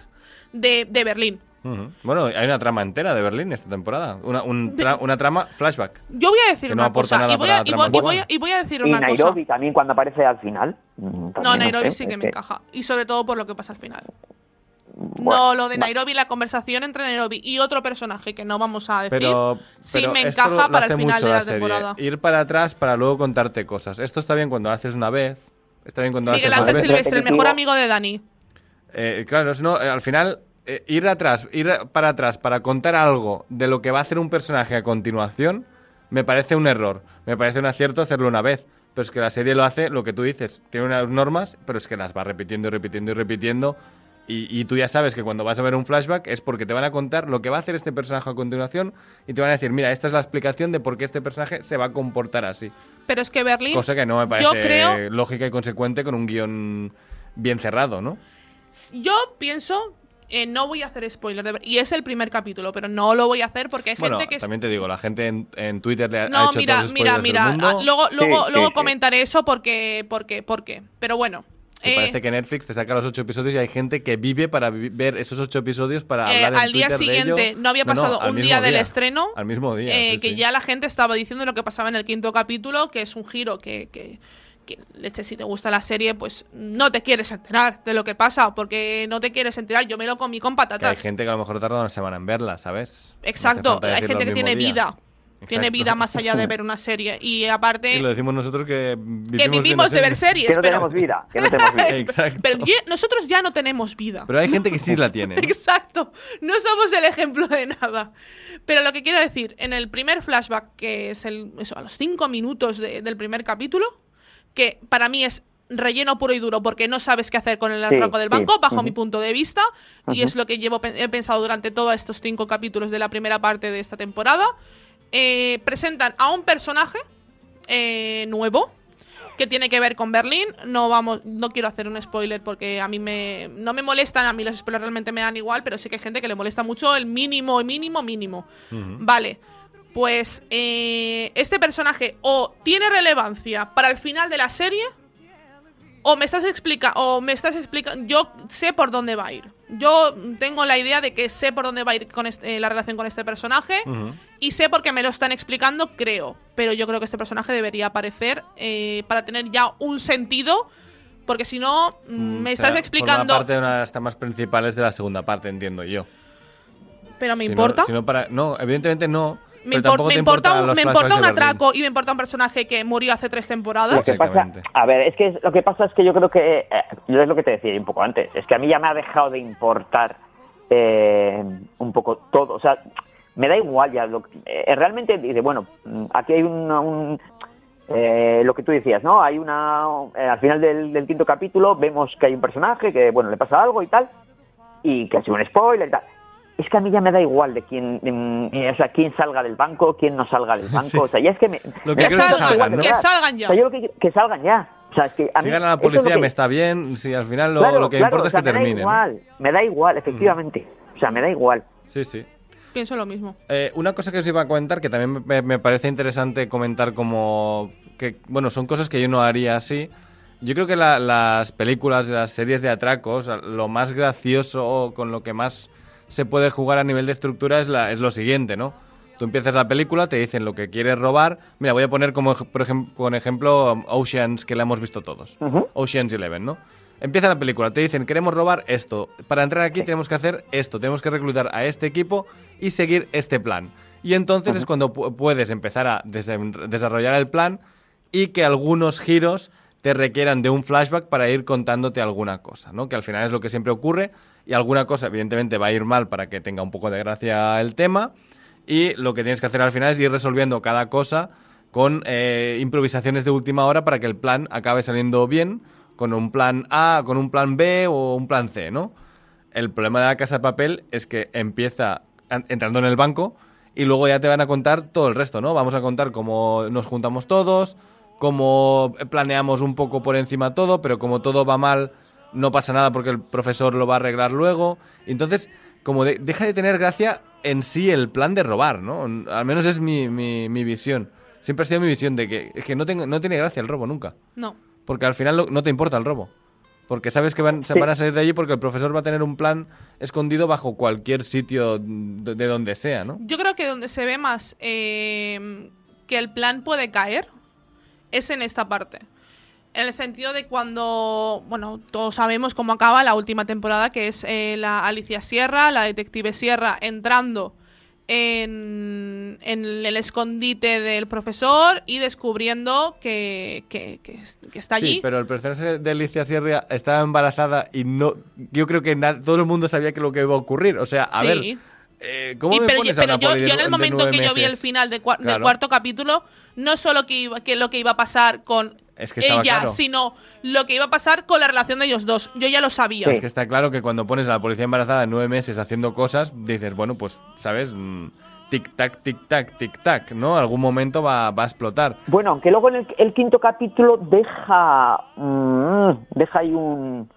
de, de Berlín. Bueno, hay una trama entera de Berlín esta temporada. Una, un tra- una trama flashback. Yo voy a decir Que no una aporta cosa, nada y voy, para a, y, trama voy, y voy a- buena. y voy a decir una cosa. Nairobi también cuando aparece al final. Mm, No, Nairobi sé, sí que me encaja. Y sobre todo por lo que pasa al final. no, lo de. Nairobi, la conversación entre Nairobi y otro personaje que no vamos a decir, Pero, sí pero me encaja lo- lo para el final mucho de la serie. temporada. Ir para atrás para luego contarte cosas. Esto está bien cuando lo haces una vez. Está bien cuando lo Miguel haces Ángel dos veces. Silvestre, el mejor amigo de Dani. Eh, claro, no, eh, al final, eh, ir atrás, ir para atrás para contar algo de lo que va a hacer un personaje a continuación, me parece un error. Me parece un acierto hacerlo una vez. Pero es que la serie lo hace lo que tú dices. Tiene unas normas, pero es que las va repitiendo y repitiendo y repitiendo. Y, y tú ya sabes que cuando vas a ver un flashback es porque te van a contar lo que va a hacer este personaje a continuación y te van a decir, mira, esta es la explicación de por qué este personaje se va a comportar así. Pero es que Berlín. Cosa que no me parece Yo creo. lógica y consecuente con un guion bien cerrado, ¿no? Yo pienso eh, no voy a hacer spoiler. de y es el primer capítulo, pero no lo voy a hacer porque hay Bueno, gente que... es- también te digo, la gente en, en Twitter le ha, ha No, hecho mira, todos los mira, spoilers mira. del mundo. ah, luego luego, Sí, luego sí. comentaré eso porque, porque, porque. Pero bueno. Que eh, parece que Netflix te saca los ocho episodios y hay gente que vive para vi- ver esos ocho episodios para eh, hablar en al día Twitter de siguiente ello. no había No, no, pasado al un mismo día del estreno. Al mismo día. eh, sí, que sí. ya la gente estaba diciendo lo que pasaba en el quinto capítulo, que es un giro que, que, leche, si te gusta la serie, pues no te quieres enterar de lo que pasa, porque no te quieres enterar. Yo me lo comí con Que hay patatas. gente que a lo mejor tarda una semana en verla, ¿sabes? Exacto, hay gente que tiene día. vida. Tiene vida más allá de <laughs> ver una serie. Y aparte, Y lo decimos nosotros que vivimos, que vivimos de ver series. Que no pero, tenemos vida, que no tenemos vida. <laughs> Exacto. pero nosotros ya no tenemos vida. Pero hay gente que sí la <laughs> tiene. Exacto, no somos el ejemplo de nada. Pero lo que quiero decir, en el primer flashback, que es el, eso, a los cinco minutos de- del primer capítulo, que para mí es relleno puro y duro porque no sabes qué hacer con el Sí, atraco del sí, banco, bajo mi punto de vista, y es lo que llevo he pensado durante todos estos cinco capítulos de la primera parte de esta temporada. Eh, presentan a un personaje eh, nuevo que tiene que ver con Berlín. No vamos, no quiero hacer un spoiler porque a mí me no me molestan, a mí los spoilers realmente me dan igual, pero sí que hay gente que le molesta mucho el mínimo, mínimo, mínimo. Vale. Pues eh, este personaje o tiene relevancia para el final de la serie o me estás explicando o me estás explicando yo sé por dónde va a ir. Yo tengo la idea de que sé por dónde va a ir con este- eh, la relación con este personaje y sé porque me lo están explicando, creo. Pero yo creo que este personaje debería aparecer eh, para tener ya un sentido. Porque si no, mm, me O estás explicando. Forma parte de una de las temas principales de la segunda parte, entiendo yo. Pero me Si no- importa. si no para, no, evidentemente no. Me, impor- me importa, un, me importa un atraco y me importa un personaje que murió hace tres Lo temporadas. que pasa, a ver, es que lo que pasa es que yo creo que, eh, yo es lo que te decía un poco antes, es que a mí ya me ha dejado de importar eh, un poco todo, o sea, me da igual ya, lo, eh, realmente dice, bueno, aquí hay una- un, eh, lo que tú decías, ¿no? Hay una, eh, al final del, del quinto capítulo vemos que hay un personaje que, bueno, le pasa algo y tal, y que ha sido un spoiler y tal. Es que a mí ya me da igual de quién, eh, o sea, quién salga del banco, quién no salga del <laughs> banco, Sí, o sea, ya es que me... Lo me que da que quiero es que salgan, salgan, ¿no? que salgan ya. o sea, yo lo que, que salgan ya. O sea, es que a Si mí- gana la es policía que- me está bien, si al final lo, Claro, lo que claro, importa o sea, es que Me termine. da ¿no? igual, me da igual, efectivamente. O sea, me da igual. Sí, sí. Pienso lo mismo. Eh, una cosa que os iba a comentar, que también me, me parece interesante comentar como que, bueno, son cosas que yo no haría así. Yo creo que la- las películas, las series de atracos, lo más gracioso con lo que más se puede jugar a nivel de estructura es, la, es lo siguiente, ¿no? Tú empiezas la película, te dicen lo que quieres robar. Mira, voy a poner como por ejemplo, con ejemplo um, Oceans, que la hemos visto todos. Oceans Eleven, ¿no? Empieza la película, te dicen, queremos robar esto. Para entrar aquí tenemos que hacer esto, tenemos que reclutar a este equipo y seguir este plan. Y entonces es cuando pu- puedes empezar a desarrollar el plan y que algunos giros te requieran de un flashback para ir contándote alguna cosa, ¿no? Que al final es lo que siempre ocurre y alguna cosa evidentemente va a ir mal para que tenga un poco de gracia el tema y lo que tienes que hacer al final es ir resolviendo cada cosa con eh, improvisaciones de última hora para que el plan acabe saliendo bien con un plan A, con un plan B o un plan C, ¿no? El problema de la casa de papel es que empieza an- entrando en el banco y luego ya te van a contar todo el resto, ¿no? Vamos a contar cómo nos juntamos todos, cómo planeamos un poco por encima todo, pero como todo va mal, no pasa nada porque el profesor lo va a arreglar luego. Entonces, como de- deja de tener gracia en sí el plan de robar, ¿no? Al menos es mi, mi- mi visión. Siempre ha sido mi visión de que, es que no, tengo- no tiene gracia el robo nunca. No. Porque al final lo- no te importa el robo. Porque sabes que van, se van a salir de allí porque el profesor va a tener un plan escondido bajo cualquier sitio de, de donde sea, ¿no? Yo creo que donde se ve más eh, que el plan puede caer es en esta parte. En el sentido de cuando, bueno, todos sabemos cómo acaba la última temporada, que es eh, la Alicia Sierra, la detective Sierra, entrando en, en el escondite del profesor y descubriendo que, que- que es- que está allí. Sí, pero el personaje de Alicia Sierra estaba embarazada y no. Yo creo que todo el mundo sabía que lo que iba a ocurrir. O sea, a Sí. ver. Eh, ¿Cómo Y me pero pones yo, a pero una yo- poli de yo en el momento que yo vi el final de cua- del cuarto capítulo, no solo que, iba, que lo que iba a pasar con Es que estaba ella, claro. sino lo que iba a pasar con la relación de ellos dos. Yo ya lo sabía. Es que está claro que cuando pones a la policía embarazada en nueve meses haciendo cosas, dices, bueno, pues, ¿sabes? Mm, Tic-tac, tic-tac, tic-tac, ¿no? Algún momento va, va a explotar. Bueno, aunque luego en el, el quinto capítulo deja, mm, deja ahí un,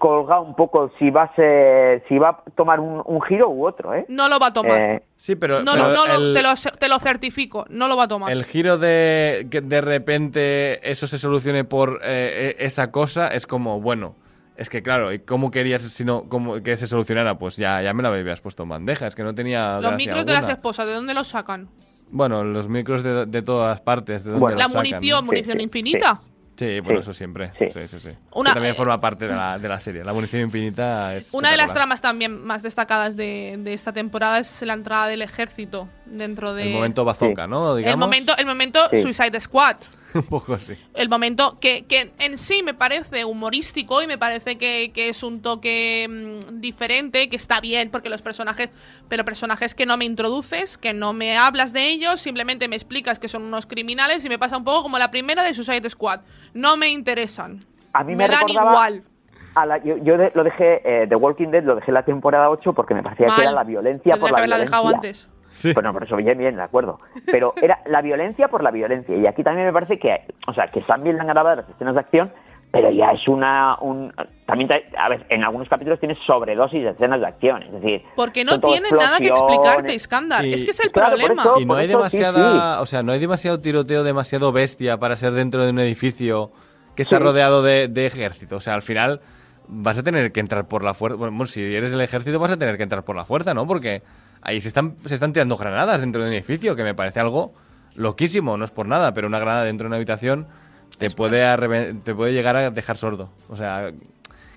colgado un poco si va a ser, si va a tomar un, un giro u otro, ¿eh? No lo va a tomar. Eh, Sí, pero, no, pero no, no, lo- el, te, lo, te lo certifico. No lo va a tomar. el giro de que de repente eso se solucione por eh, eh, esa cosa es como, bueno, es que claro, ¿y cómo querías si no, cómo, que se solucionara? Pues ya, ya me lo habías puesto en bandeja, es que no tenía los micros de las esposas, ¿de dónde los sacan? Bueno, los micros de, de todas partes, ¿de dónde Bueno. La sacan, munición, no? munición infinita. Sí, bueno, Sí. eso siempre. Sí. Sí, sí, sí. Una- que también eh, forma parte de la, de la serie. La munición infinita es. Una de las tramas también más destacadas de, de esta temporada es la entrada del ejército dentro de... El momento bazooka, ¿no? Digamos. el momento, el momento Sí. Suicide Squad. <laughs> Un poco así. El momento que, que en sí me parece humorístico y me parece que, que es un toque mm, diferente, que está bien, porque los personajes, pero personajes que no me introduces, que no me hablas de ellos, simplemente me explicas que son unos criminales y me pasa un poco como la primera de Suicide Squad. No me interesan. A mí me, dan recordaba igual. a la- yo yo de- lo dejé, eh, The Walking Dead lo dejé en la temporada 8 porque me parecía Mal. que era la violencia por la que haberla violencia. dejado antes. Sí. Bueno, por eso bien, bien, de acuerdo. Pero <laughs> era la violencia por la violencia. Y aquí también me parece que, o sea, que están bien grabadas las escenas de acción, pero ya es una... Un, también, a ver, en algunos capítulos tienes sobredosis de escenas de acción. Es decir, Porque no tiene nada que explicarte, Iskandar. Y- es que es el Claro, problema. eso- Y no hay eso sí, demasiada, o sea, no hay demasiado tiroteo, demasiado bestia para ser dentro de un edificio que está Sí. rodeado de, de ejército. O sea, al final vas a tener que entrar por la fuerza. Bueno, si eres el ejército vas a tener que entrar por la fuerza, ¿no? Porque ahí se están, se están tirando granadas dentro de un edificio, que me parece algo loquísimo, no es por nada, pero una granada dentro de una habitación te puede, te puede llegar a dejar sordo. O sea,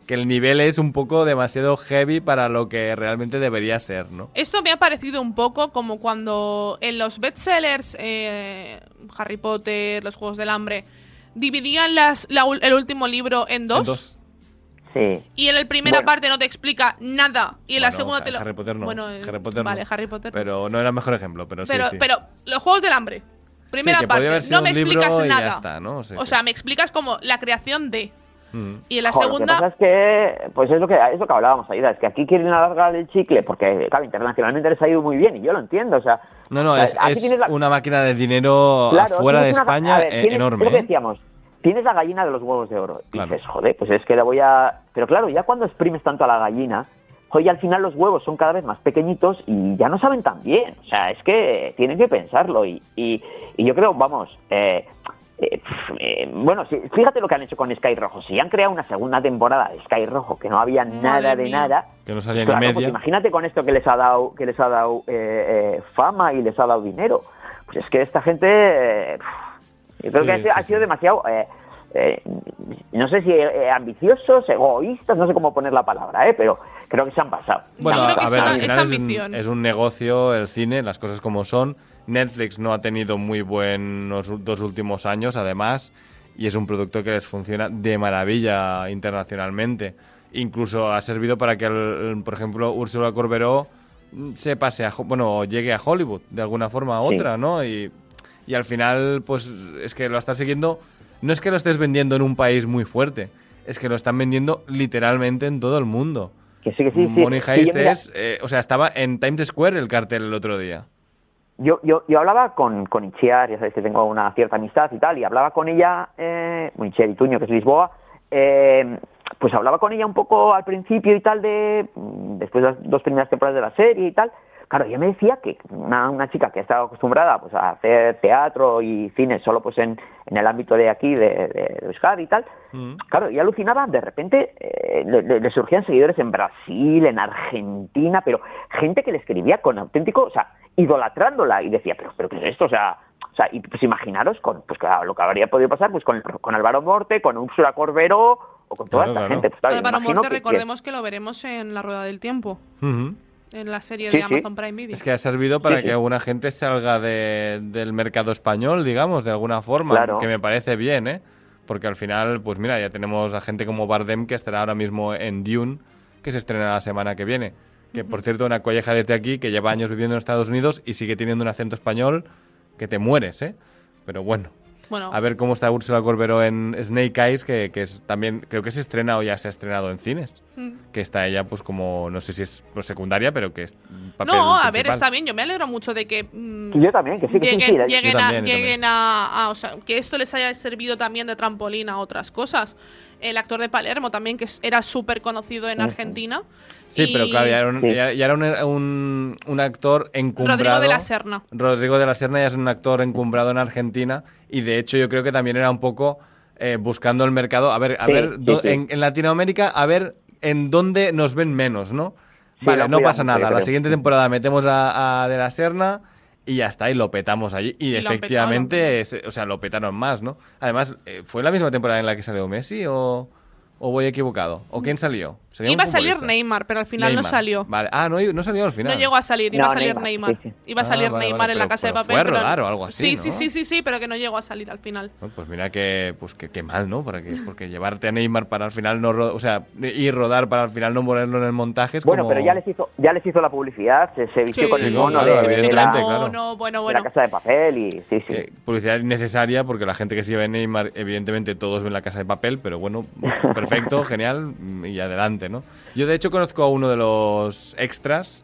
que el nivel es un poco demasiado heavy para lo que realmente debería ser, ¿no? Esto me ha parecido un poco como cuando en los bestsellers eh, Harry Potter, los Juegos del Hambre, dividían las, la el último libro en dos. En dos. Sí. Y en la primera Bueno. parte no te explica nada. Y en la segunda te lo. Harry Potter no. Bueno, Harry Potter vale, no. Harry Potter. Pero no era el mejor ejemplo, pero, pero, sí, sí. pero los Juegos del Hambre. Primera Sí, parte. No me explicas nada. está, ¿no? Sí, o sea, me explicas como la creación de. Mm. Y en la Joder, Lo que segunda. pasa es que, pues es lo que, es lo que hablábamos, Aida, es que aquí quieren alargar el chicle porque, claro, internacionalmente les ha ido muy bien y yo lo entiendo, o sea... No, no, o sea, es, aquí es tienes la- una máquina de dinero Claro, afuera de una- España ver, tienes- enorme. es lo que ¿eh? decíamos, tienes la gallina de los huevos de oro. Y Claro. dices, joder, pues es que la voy a... Pero claro, ya cuando exprimes tanto a la gallina, hoy al final los huevos son cada vez más pequeñitos y ya no saben tan bien. O sea, es que tienen que pensarlo. Y, y, y yo creo, vamos, eh, eh, eh, bueno, sí, fíjate lo que han hecho con Sky Rojo. Si han creado una segunda temporada de Sky Rojo que no había nada de nada, Que no salía Claro, ni pues imagínate con esto que les ha dado, que les ha dado eh, eh, fama y les ha dado dinero. Pues es que esta gente, eh, yo creo Sí, que ha, sido- sí, ha sido sí. demasiado, eh, eh, no sé si eh, ambiciosos, egoístas, no sé cómo poner la palabra, eh, pero creo que se han pasado. Bueno, a es ver, al final es un, ambición. es un negocio el cine, las cosas como son. Netflix no ha tenido muy buenos dos últimos años, además, y es un producto que les funciona de maravilla internacionalmente. Incluso ha servido para que, el- por ejemplo, Úrsula Corberó mm, se pase a, bueno, o llegue a Hollywood de alguna forma u Sí. otra, ¿no? Y, y al final, pues es que lo estás siguiendo. No es que lo estés vendiendo en un país muy fuerte, es que lo están vendiendo literalmente en todo el mundo. Que sí, que sí, sí. Money Sí, Heist es, eh, o sea, estaba en Times Square el cartel el otro día. yo, yo, yo hablaba con, con Itziar, ya sabes que tengo una cierta amistad y tal, y hablaba con ella, eh, y Tuño, que es Lisboa, eh, pues hablaba con ella un poco al principio y tal de, después de las dos primeras temporadas de la serie y tal, claro, ella me decía que una, una chica que ha estado acostumbrada pues a hacer teatro y cine solo pues en, en el ámbito de aquí, de, de, de Euskadi y tal, claro, y alucinaba, de repente eh, le, le- le surgían seguidores en Brasil, en Argentina, pero gente que le escribía con auténtico, o sea, idolatrándola y decía, pero, pero ¿qué es esto? O sea, o sea, y pues imaginaros con pues claro, lo que habría podido pasar pues con, con Álvaro Morte, con Úrsula Corbero o con toda Claro, esta claro. gente. Pues, claro, Álvaro Morte, que- recordemos que lo veremos en La Rueda del Tiempo, Ujú. En la serie Sí, de sí. Amazon Prime Video. Es que ha servido para Sí, sí. que alguna gente salga de- del mercado español, digamos, de alguna forma, Claro. que me parece bien, ¿eh? Porque al final, pues mira, ya tenemos a gente como Bardem que estará ahora mismo en Dune, que se estrena la semana que viene. Que por cierto, una colleja desde aquí que lleva años viviendo en Estados Unidos y sigue teniendo un acento español que te mueres, ¿eh? Pero bueno, Bueno, a ver cómo está Úrsula Corberó en Snake Eyes, que, que es también, creo que se estrena o ya se ha estrenado en cines. Que está ella pues como, no sé si es pues, secundaria, pero que es papel No, a ver, está bien. Yo me alegro mucho de que mm, Yo también, que sí, que sí, lleguen, sí. lleguen a, también, lleguen a- a- o sea, que esto les haya servido también de trampolín a otras cosas. El actor de Palermo también, que era súper conocido en Argentina. Sí, Y pero claro, ya era un, Sí. ya- ya era un, un- un actor encumbrado. Rodrigo de la Serna. Rodrigo de la Serna ya es un actor encumbrado en Argentina y de hecho yo creo que también era un poco eh, buscando el mercado, a ver, a Sí, ver, sí, do- sí. En, en Latinoamérica, a ver en dónde nos ven menos, ¿no? Sí, vale, no pasa nada, la siguiente temporada metemos a, a de la Serna y ya está, y lo petamos allí. Y, efectivamente, es- o sea, lo petaron más, ¿no? Además, eh, ¿fue la misma temporada en la que salió Messi o, o voy equivocado? ¿O quién salió? ¿Sería un Iba a salir? Neymar, pero al final no Neymar. salió. Vale. Ah, no, no salió al final. No llegó a salir, iba No, a salir Neymar, Neymar. sí, sí. Iba a Ah, salir vale, Neymar vale, en la pero- casa de papel. fue a pero- rodar o algo así, Sí, ¿no? sí, sí, sí, sí, pero que no llegó a salir al final. No, Pues mira que, pues que, qué mal, ¿no? Para que, porque llevarte a Neymar para al final no, o sea, y rodar para al final no ponerlo en el montaje es Bueno, como... pero ya les hizo, ya les hizo la publicidad, se, se vistió Sí, con sí, el no, mono claro, de, de evidentemente, la, claro. No, bueno, de bueno. la casa de papel y sí, sí. que publicidad innecesaria porque la gente que sigue Neymar, evidentemente todos ven la casa de papel, pero bueno, <laughs> perfecto, genial y adelante, ¿no? Yo de hecho conozco a uno de los extras,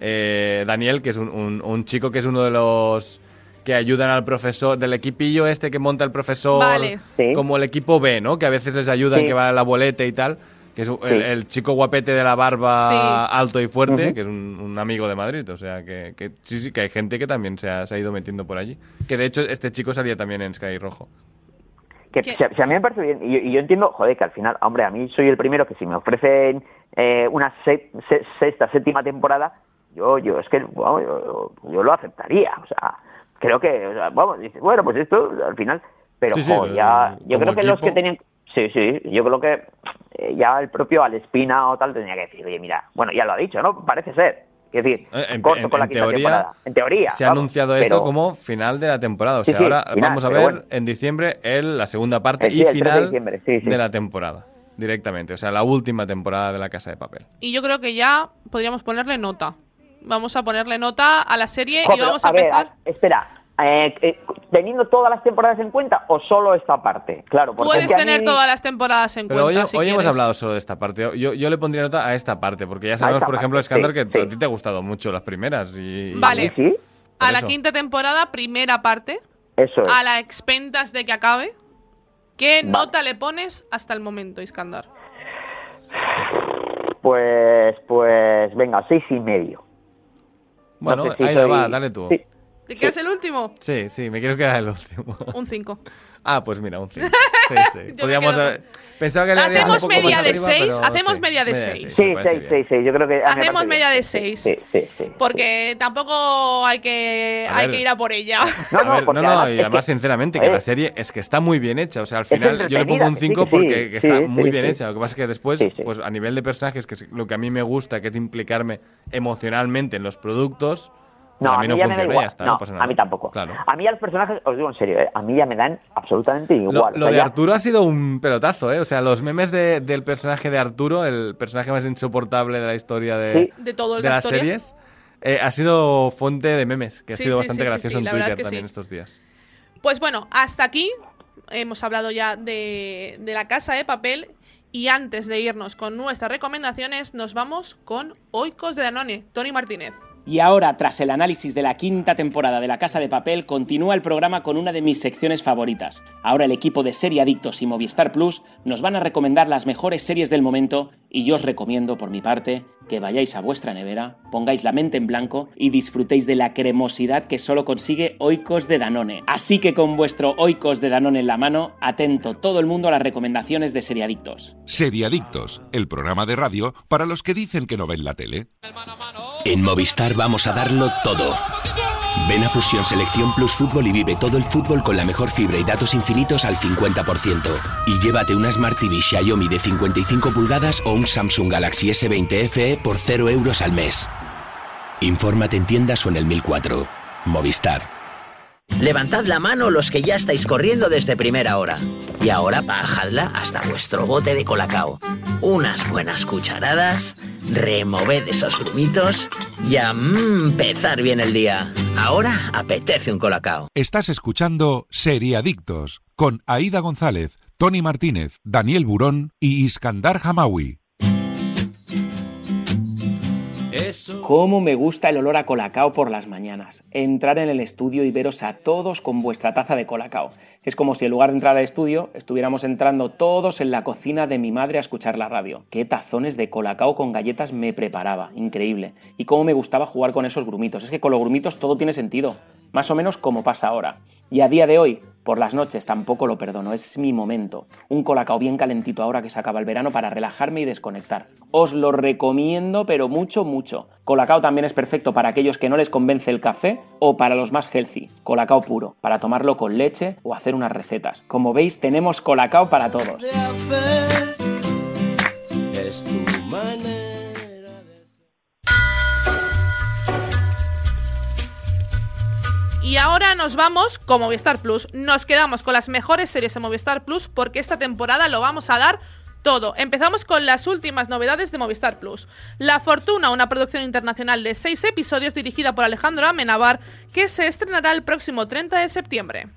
eh, Daniel, que es un, un- un chico que es uno de los que ayudan al profesor, del equipillo este que monta el profesor, Vale. Sí. como el equipo B, ¿no? Que a veces les ayudan, Sí. que va a la boleta y tal. Que es el, Sí. el chico guapete de la barba Sí. alto y fuerte, que es un, un amigo de Madrid. O sea, que, que sí, sí, que hay gente que también se ha, se ha ido metiendo por allí. Que de hecho este chico salía también en Sky Rojo. Que si a, si a mí me parece bien, y yo, y yo entiendo, joder, que al final, hombre, a mí soy el primero que si me ofrecen eh, una se- se- sexta, séptima temporada, yo, yo, es que, yo, yo lo aceptaría, o sea, creo que, o sea, vamos, bueno, pues esto, al final, pero, Sí, ya, eh, yo creo que los que tenían, sí, sí, yo creo que eh, ya el propio Alespina o tal tenía que decir, oye, mira, bueno, ya lo ha dicho, ¿no? Parece ser, es decir, Eh, En, corto en- con la en quinta teoría, temporada, en teoría, se ha vamos, anunciado esto pero- como final de la temporada. O sea, sí, ahora final, vamos a ver bueno. en diciembre el, la segunda parte sí, y el 3 de final diciembre, sí, sí. de la temporada. Directamente. O sea, la última temporada de la Casa de Papel. Y yo creo que ya podríamos ponerle nota. Vamos a ponerle nota a la serie Jo, y pero, vamos a, ver, empezar. a- espera, eh, eh, ¿teniendo todas las temporadas en cuenta o solo esta parte? Claro, porque Puedes es que a tener mí- todas las temporadas en Pero hoy, cuenta. si hoy hemos hablado solo de esta parte. Yo, yo le pondría nota a esta parte, porque ya sabemos, por ejemplo, parte, Skandar, sí, que sí. a ti te ha gustado mucho las primeras. Y, y- Vale. ¿Sí? A la eso. quinta temporada, primera parte, Eso es. a la expentas de que acabe. ¿Qué Vale. nota le pones hasta el momento, Iskandar? Pues, pues, venga, seis y medio. Bueno, No sé si ahí soy- va, dale tú. Sí. ¿Te quedas el último? Sí, sí, me quiero quedar el último. Un 5. <laughs> Ah, pues mira, un 5. <laughs> Sí, sí. Podríamos haber- Pensaba que le harías un Hacemos poco más media de arriba, 6, pero hacemos sí, media de media 6. Sí, me parece seis, bien. seis, seis. Yo creo que. Hacemos media bien. de 6. Sí, sí, sí. Porque tampoco hay que, A hay ver. que ir a por ella. <laughs> No, no, ver, no, y además, que- sinceramente, que la serie es que está muy bien hecha. O sea, al final yo le pongo un que sí, 5 que sí. porque que está Sí, muy sí, bien sí. hecha. Lo que pasa es que después, Sí, sí. pues a nivel de personajes, que es lo que a mí me gusta, que es implicarme emocionalmente en los productos, No, a mí mí no ya me da funciona igual. ya está, no, no pasa nada. a mí tampoco. Claro. A mí a los personajes, os digo en serio, ¿eh? a mí ya me dan absolutamente igual. Lo, O lo sea, de ya- Arturo ha sido un pelotazo, ¿eh? O sea, los memes de- del personaje de Arturo, el personaje más insoportable de la historia de, Sí. De todo el de la las historia. series, eh, ha sido fuente de memes, que ha Sí, sido sí, bastante gracioso sí, en Twitter es que también sí. estos días. Pues bueno, hasta aquí hemos hablado ya de, de la casa de papel. Y antes de irnos con nuestras recomendaciones, nos vamos con Oikos de Danone, Tony Martínez. Y ahora, tras el análisis de la quinta temporada de La Casa de Papel, continúa el programa con una de mis secciones favoritas. Ahora el equipo de Serie Adictos y Movistar Plus nos van a recomendar las mejores series del momento y yo os recomiendo, por mi parte, que vayáis a vuestra nevera, pongáis la mente en blanco y disfrutéis de la cremosidad que solo consigue Oikos de Danone. Así que con vuestro Oikos de Danone en la mano, atento todo el mundo a las recomendaciones de Serie Adictos. Seriadictos, el programa de radio para los que dicen que no ven la tele. En Movistar vamos a darlo todo. Ven a Fusión Selección Plus Fútbol y vive todo el fútbol con la mejor fibra y datos infinitos al 50%. Y llévate una Smart TV Xiaomi de 55 pulgadas o un Samsung Galaxy S20 FE por 0 euros al mes. Infórmate en tiendas o en el 1004. Movistar. Levantad la mano los que ya estáis corriendo desde primera hora. Y ahora bajadla hasta vuestro bote de colacao. Unas buenas cucharadas, removed esos grumitos y a empezar bien el día. Ahora apetece un colacao. Estás escuchando Seriadictos con Aida González, Tony Martínez, Daniel Burón y Iskandar Hamawi. Cómo me gusta el olor a colacao por las mañanas. Entrar en el estudio y veros a todos con vuestra taza de colacao. Es como si en lugar de entrar al estudio estuviéramos entrando todos en la cocina de mi madre a escuchar la radio. Qué tazones de colacao con galletas me preparaba. Increíble. Y cómo me gustaba jugar con esos grumitos. Es que con los grumitos todo tiene sentido. Más o menos como pasa ahora. Y a día de hoy, por las noches tampoco lo perdono, es mi momento. Un colacao bien calentito ahora que se acaba el verano para relajarme y desconectar. Os lo recomiendo, pero mucho, mucho. Colacao también es perfecto para aquellos que no les convence el café o para los más healthy. Colacao puro, para tomarlo con leche o hacer unas recetas. Como veis, tenemos colacao para todos. Es tu Y ahora nos vamos con Movistar Plus. Nos quedamos con las mejores series de Movistar Plus porque esta temporada lo vamos a dar todo. Empezamos con las últimas novedades de Movistar Plus. La Fortuna, una producción internacional de seis episodios dirigida por Alejandro Amenabar, que se estrenará el próximo 30 de septiembre.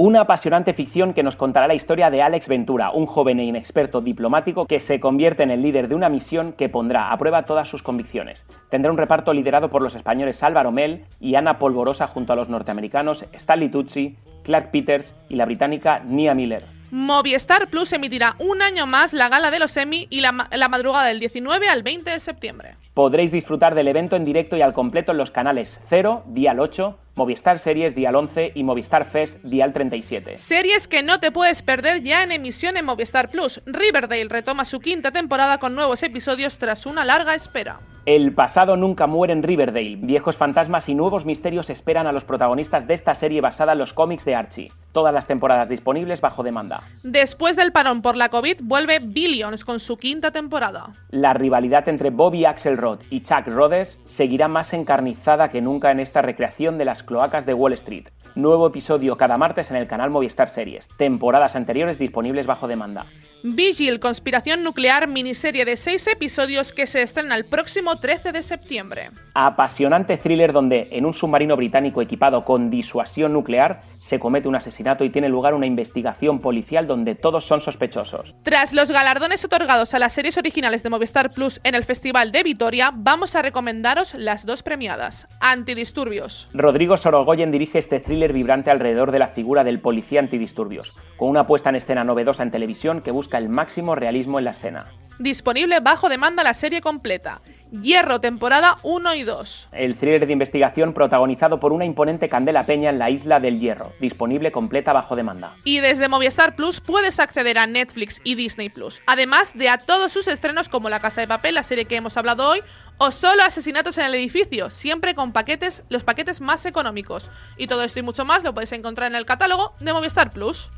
Una apasionante ficción que nos contará la historia de Alex Ventura, un joven e inexperto diplomático que se convierte en el líder de una misión que pondrá a prueba todas sus convicciones. Tendrá un reparto liderado por los españoles Álvaro Mel y Ana Polvorosa junto a los norteamericanos Stanley Tucci, Clark Peters y la británica Nia Miller. Movistar Plus emitirá un año más la gala de los Emmy y la, ma- la madrugada del 19 al 20 de septiembre. Podréis disfrutar del evento en directo y al completo en los canales 0, Dial 8, Movistar Series, Dial 11 y Movistar Fest, Dial 37. Series que no te puedes perder ya en emisión en Movistar Plus. Riverdale retoma su quinta temporada con nuevos episodios tras una larga espera. El pasado nunca muere en Riverdale. Viejos fantasmas y nuevos misterios esperan a los protagonistas de esta serie basada en los cómics de Archie. Todas las temporadas disponibles bajo demanda. Después del parón por la COVID, vuelve Billions con su quinta temporada. La rivalidad entre Bobby Axelrod y Chuck Rhodes seguirá más encarnizada que nunca en esta recreación de las cloacas de Wall Street. Nuevo episodio cada martes en el canal Movistar Series. Temporadas anteriores disponibles bajo demanda. Vigil, conspiración nuclear, miniserie de seis episodios que se estrena el próximo 13 de septiembre. Apasionante thriller donde, en un submarino británico equipado con disuasión nuclear, se comete un asesinato y tiene lugar una investigación policial donde todos son sospechosos. Tras los galardones otorgados a las series originales de Movistar Plus en el Festival de Vitoria, vamos a recomendaros las dos premiadas. Antidisturbios. Rodrigo Sorogoyen dirige este thriller vibrante alrededor de la figura del policía antidisturbios, con una puesta en escena novedosa en televisión que busca el máximo realismo en la escena. Disponible bajo demanda la serie completa. Hierro, temporada 1 y 2. El thriller de investigación protagonizado por una imponente Candela Peña en la isla del Hierro, disponible completa bajo demanda. Y desde Movistar Plus puedes acceder a Netflix y Disney Plus, además de a todos sus estrenos como La Casa de Papel, la serie que hemos hablado hoy, o solo Asesinatos en el Edificio, siempre con paquetes, los paquetes más económicos. Y todo esto y mucho más lo podéis encontrar en el catálogo de Movistar Plus.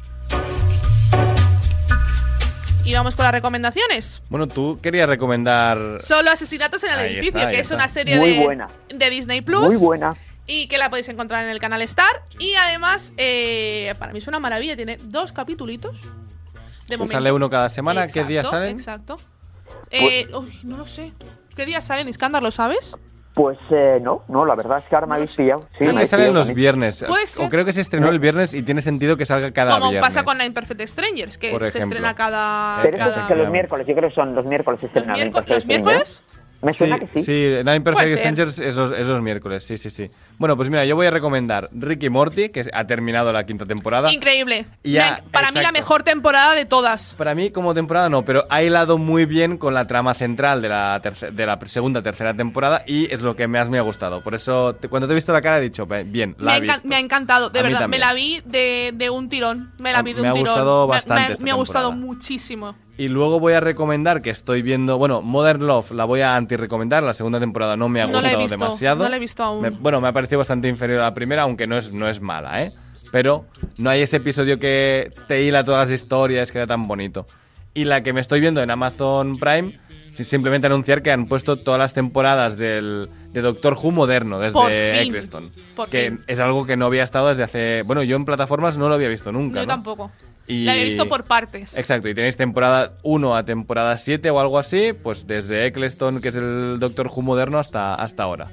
Y vamos con las recomendaciones. Bueno, tú querías recomendar. Solo Asesinatos en el Ahí Edificio, está, que es una serie Muy de, buena. de Disney Plus. Muy buena. Y que la podéis encontrar en el canal Star. Y además, eh, para mí es una maravilla, tiene dos capítulos. De momento. Sale uno cada semana. ¿Qué Exacto, días salen? Exacto. Eh, uy, no lo sé. ¿Qué días salen, Iskandar? ¿Lo sabes? Pues eh, no, no, la verdad es que ahora me habéis pillado. Sí, creo que salen los también. viernes. O creo que se estrenó el viernes y tiene sentido que salga cada Como viernes. pasa con Nine Perfect Strangers, que se estrena cada. Pero eso cada- es que los miércoles, yo creo que son los miércoles ¿los miércoles? Me Sí, suena que sí. sí, Nine Perfect. Strangers es los, es los miércoles, sí, sí, sí. Bueno, pues mira, yo voy a recomendar Ricky Morty, que ha terminado la quinta temporada. Increíble. Y ya, Me- para mí la mejor temporada de todas. Para mí, como temporada, no, pero ha hilado muy bien con la trama central de la, terce- de la segunda, tercera temporada y es lo que más me ha gustado. Por eso, te- cuando te he visto la cara, he dicho, "Ve, bien, Me la ha, he visto. me ha encantado, de A verdad. Me la vi de, de un tirón. Me la vi de me un ha tirón. gustado Me- bastante Me, esta me ha gustado muchísimo. Y luego voy a recomendar que estoy viendo, bueno, Modern Love la voy a anti-recomendar, la segunda temporada no me ha No gustado visto, demasiado. no la he visto aún. Me- bueno, me ha parecido bastante inferior a la primera, aunque no es, no es mala, ¿eh? Pero no hay ese episodio que te hila todas las historias, que era tan bonito. Y la que me estoy viendo en Amazon Prime, simplemente anunciar que han puesto todas las temporadas del, de Doctor Who moderno, desde Por fin, Eccleston. por que fin. es algo que no había estado desde hace... Bueno, yo en plataformas no lo había visto nunca, Yo ¿no? tampoco. Y- La he visto por partes. Exacto, y tenéis temporada 1 a temporada 7 o algo así, pues desde Eccleston, que es el Doctor Who moderno, hasta, hasta ahora.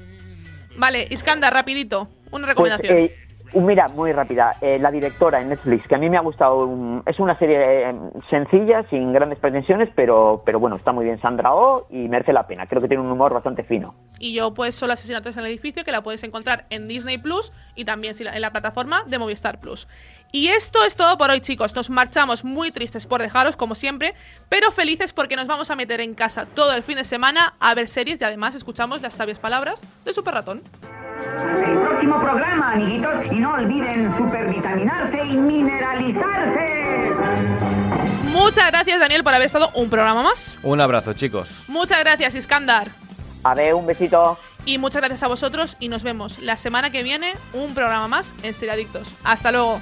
Vale, Iskandar, rapidito. Una Pues recomendación. eh, Un- Mira, muy rápida. eh, la directora en Netflix, que a mí me ha gustado. es una serie eh, sencilla, sin grandes pretensiones, pero, pero bueno, está muy bien Sandra Oh y merece la pena. Creo que tiene un humor bastante fino. Y yo, pues, solo Asesinatos en el Edificio, que la puedes encontrar en Disney Plus y también en la plataforma de Movistar Plus. Y esto es todo por hoy, chicos. Nos marchamos muy tristes por dejaros, como siempre, pero felices porque nos vamos a meter en casa todo el fin de semana a ver series y además escuchamos las sabias palabras de Super Ratón. El próximo programa, amiguitos, y no olviden supervitaminarse y mineralizarse. Muchas gracias, Daniel, por haber estado un programa más. Un abrazo, chicos. Muchas gracias, Iskandar. A ver, un besito. Y muchas gracias a vosotros y nos vemos la semana que viene, un programa más en Seriadictos. Hasta luego.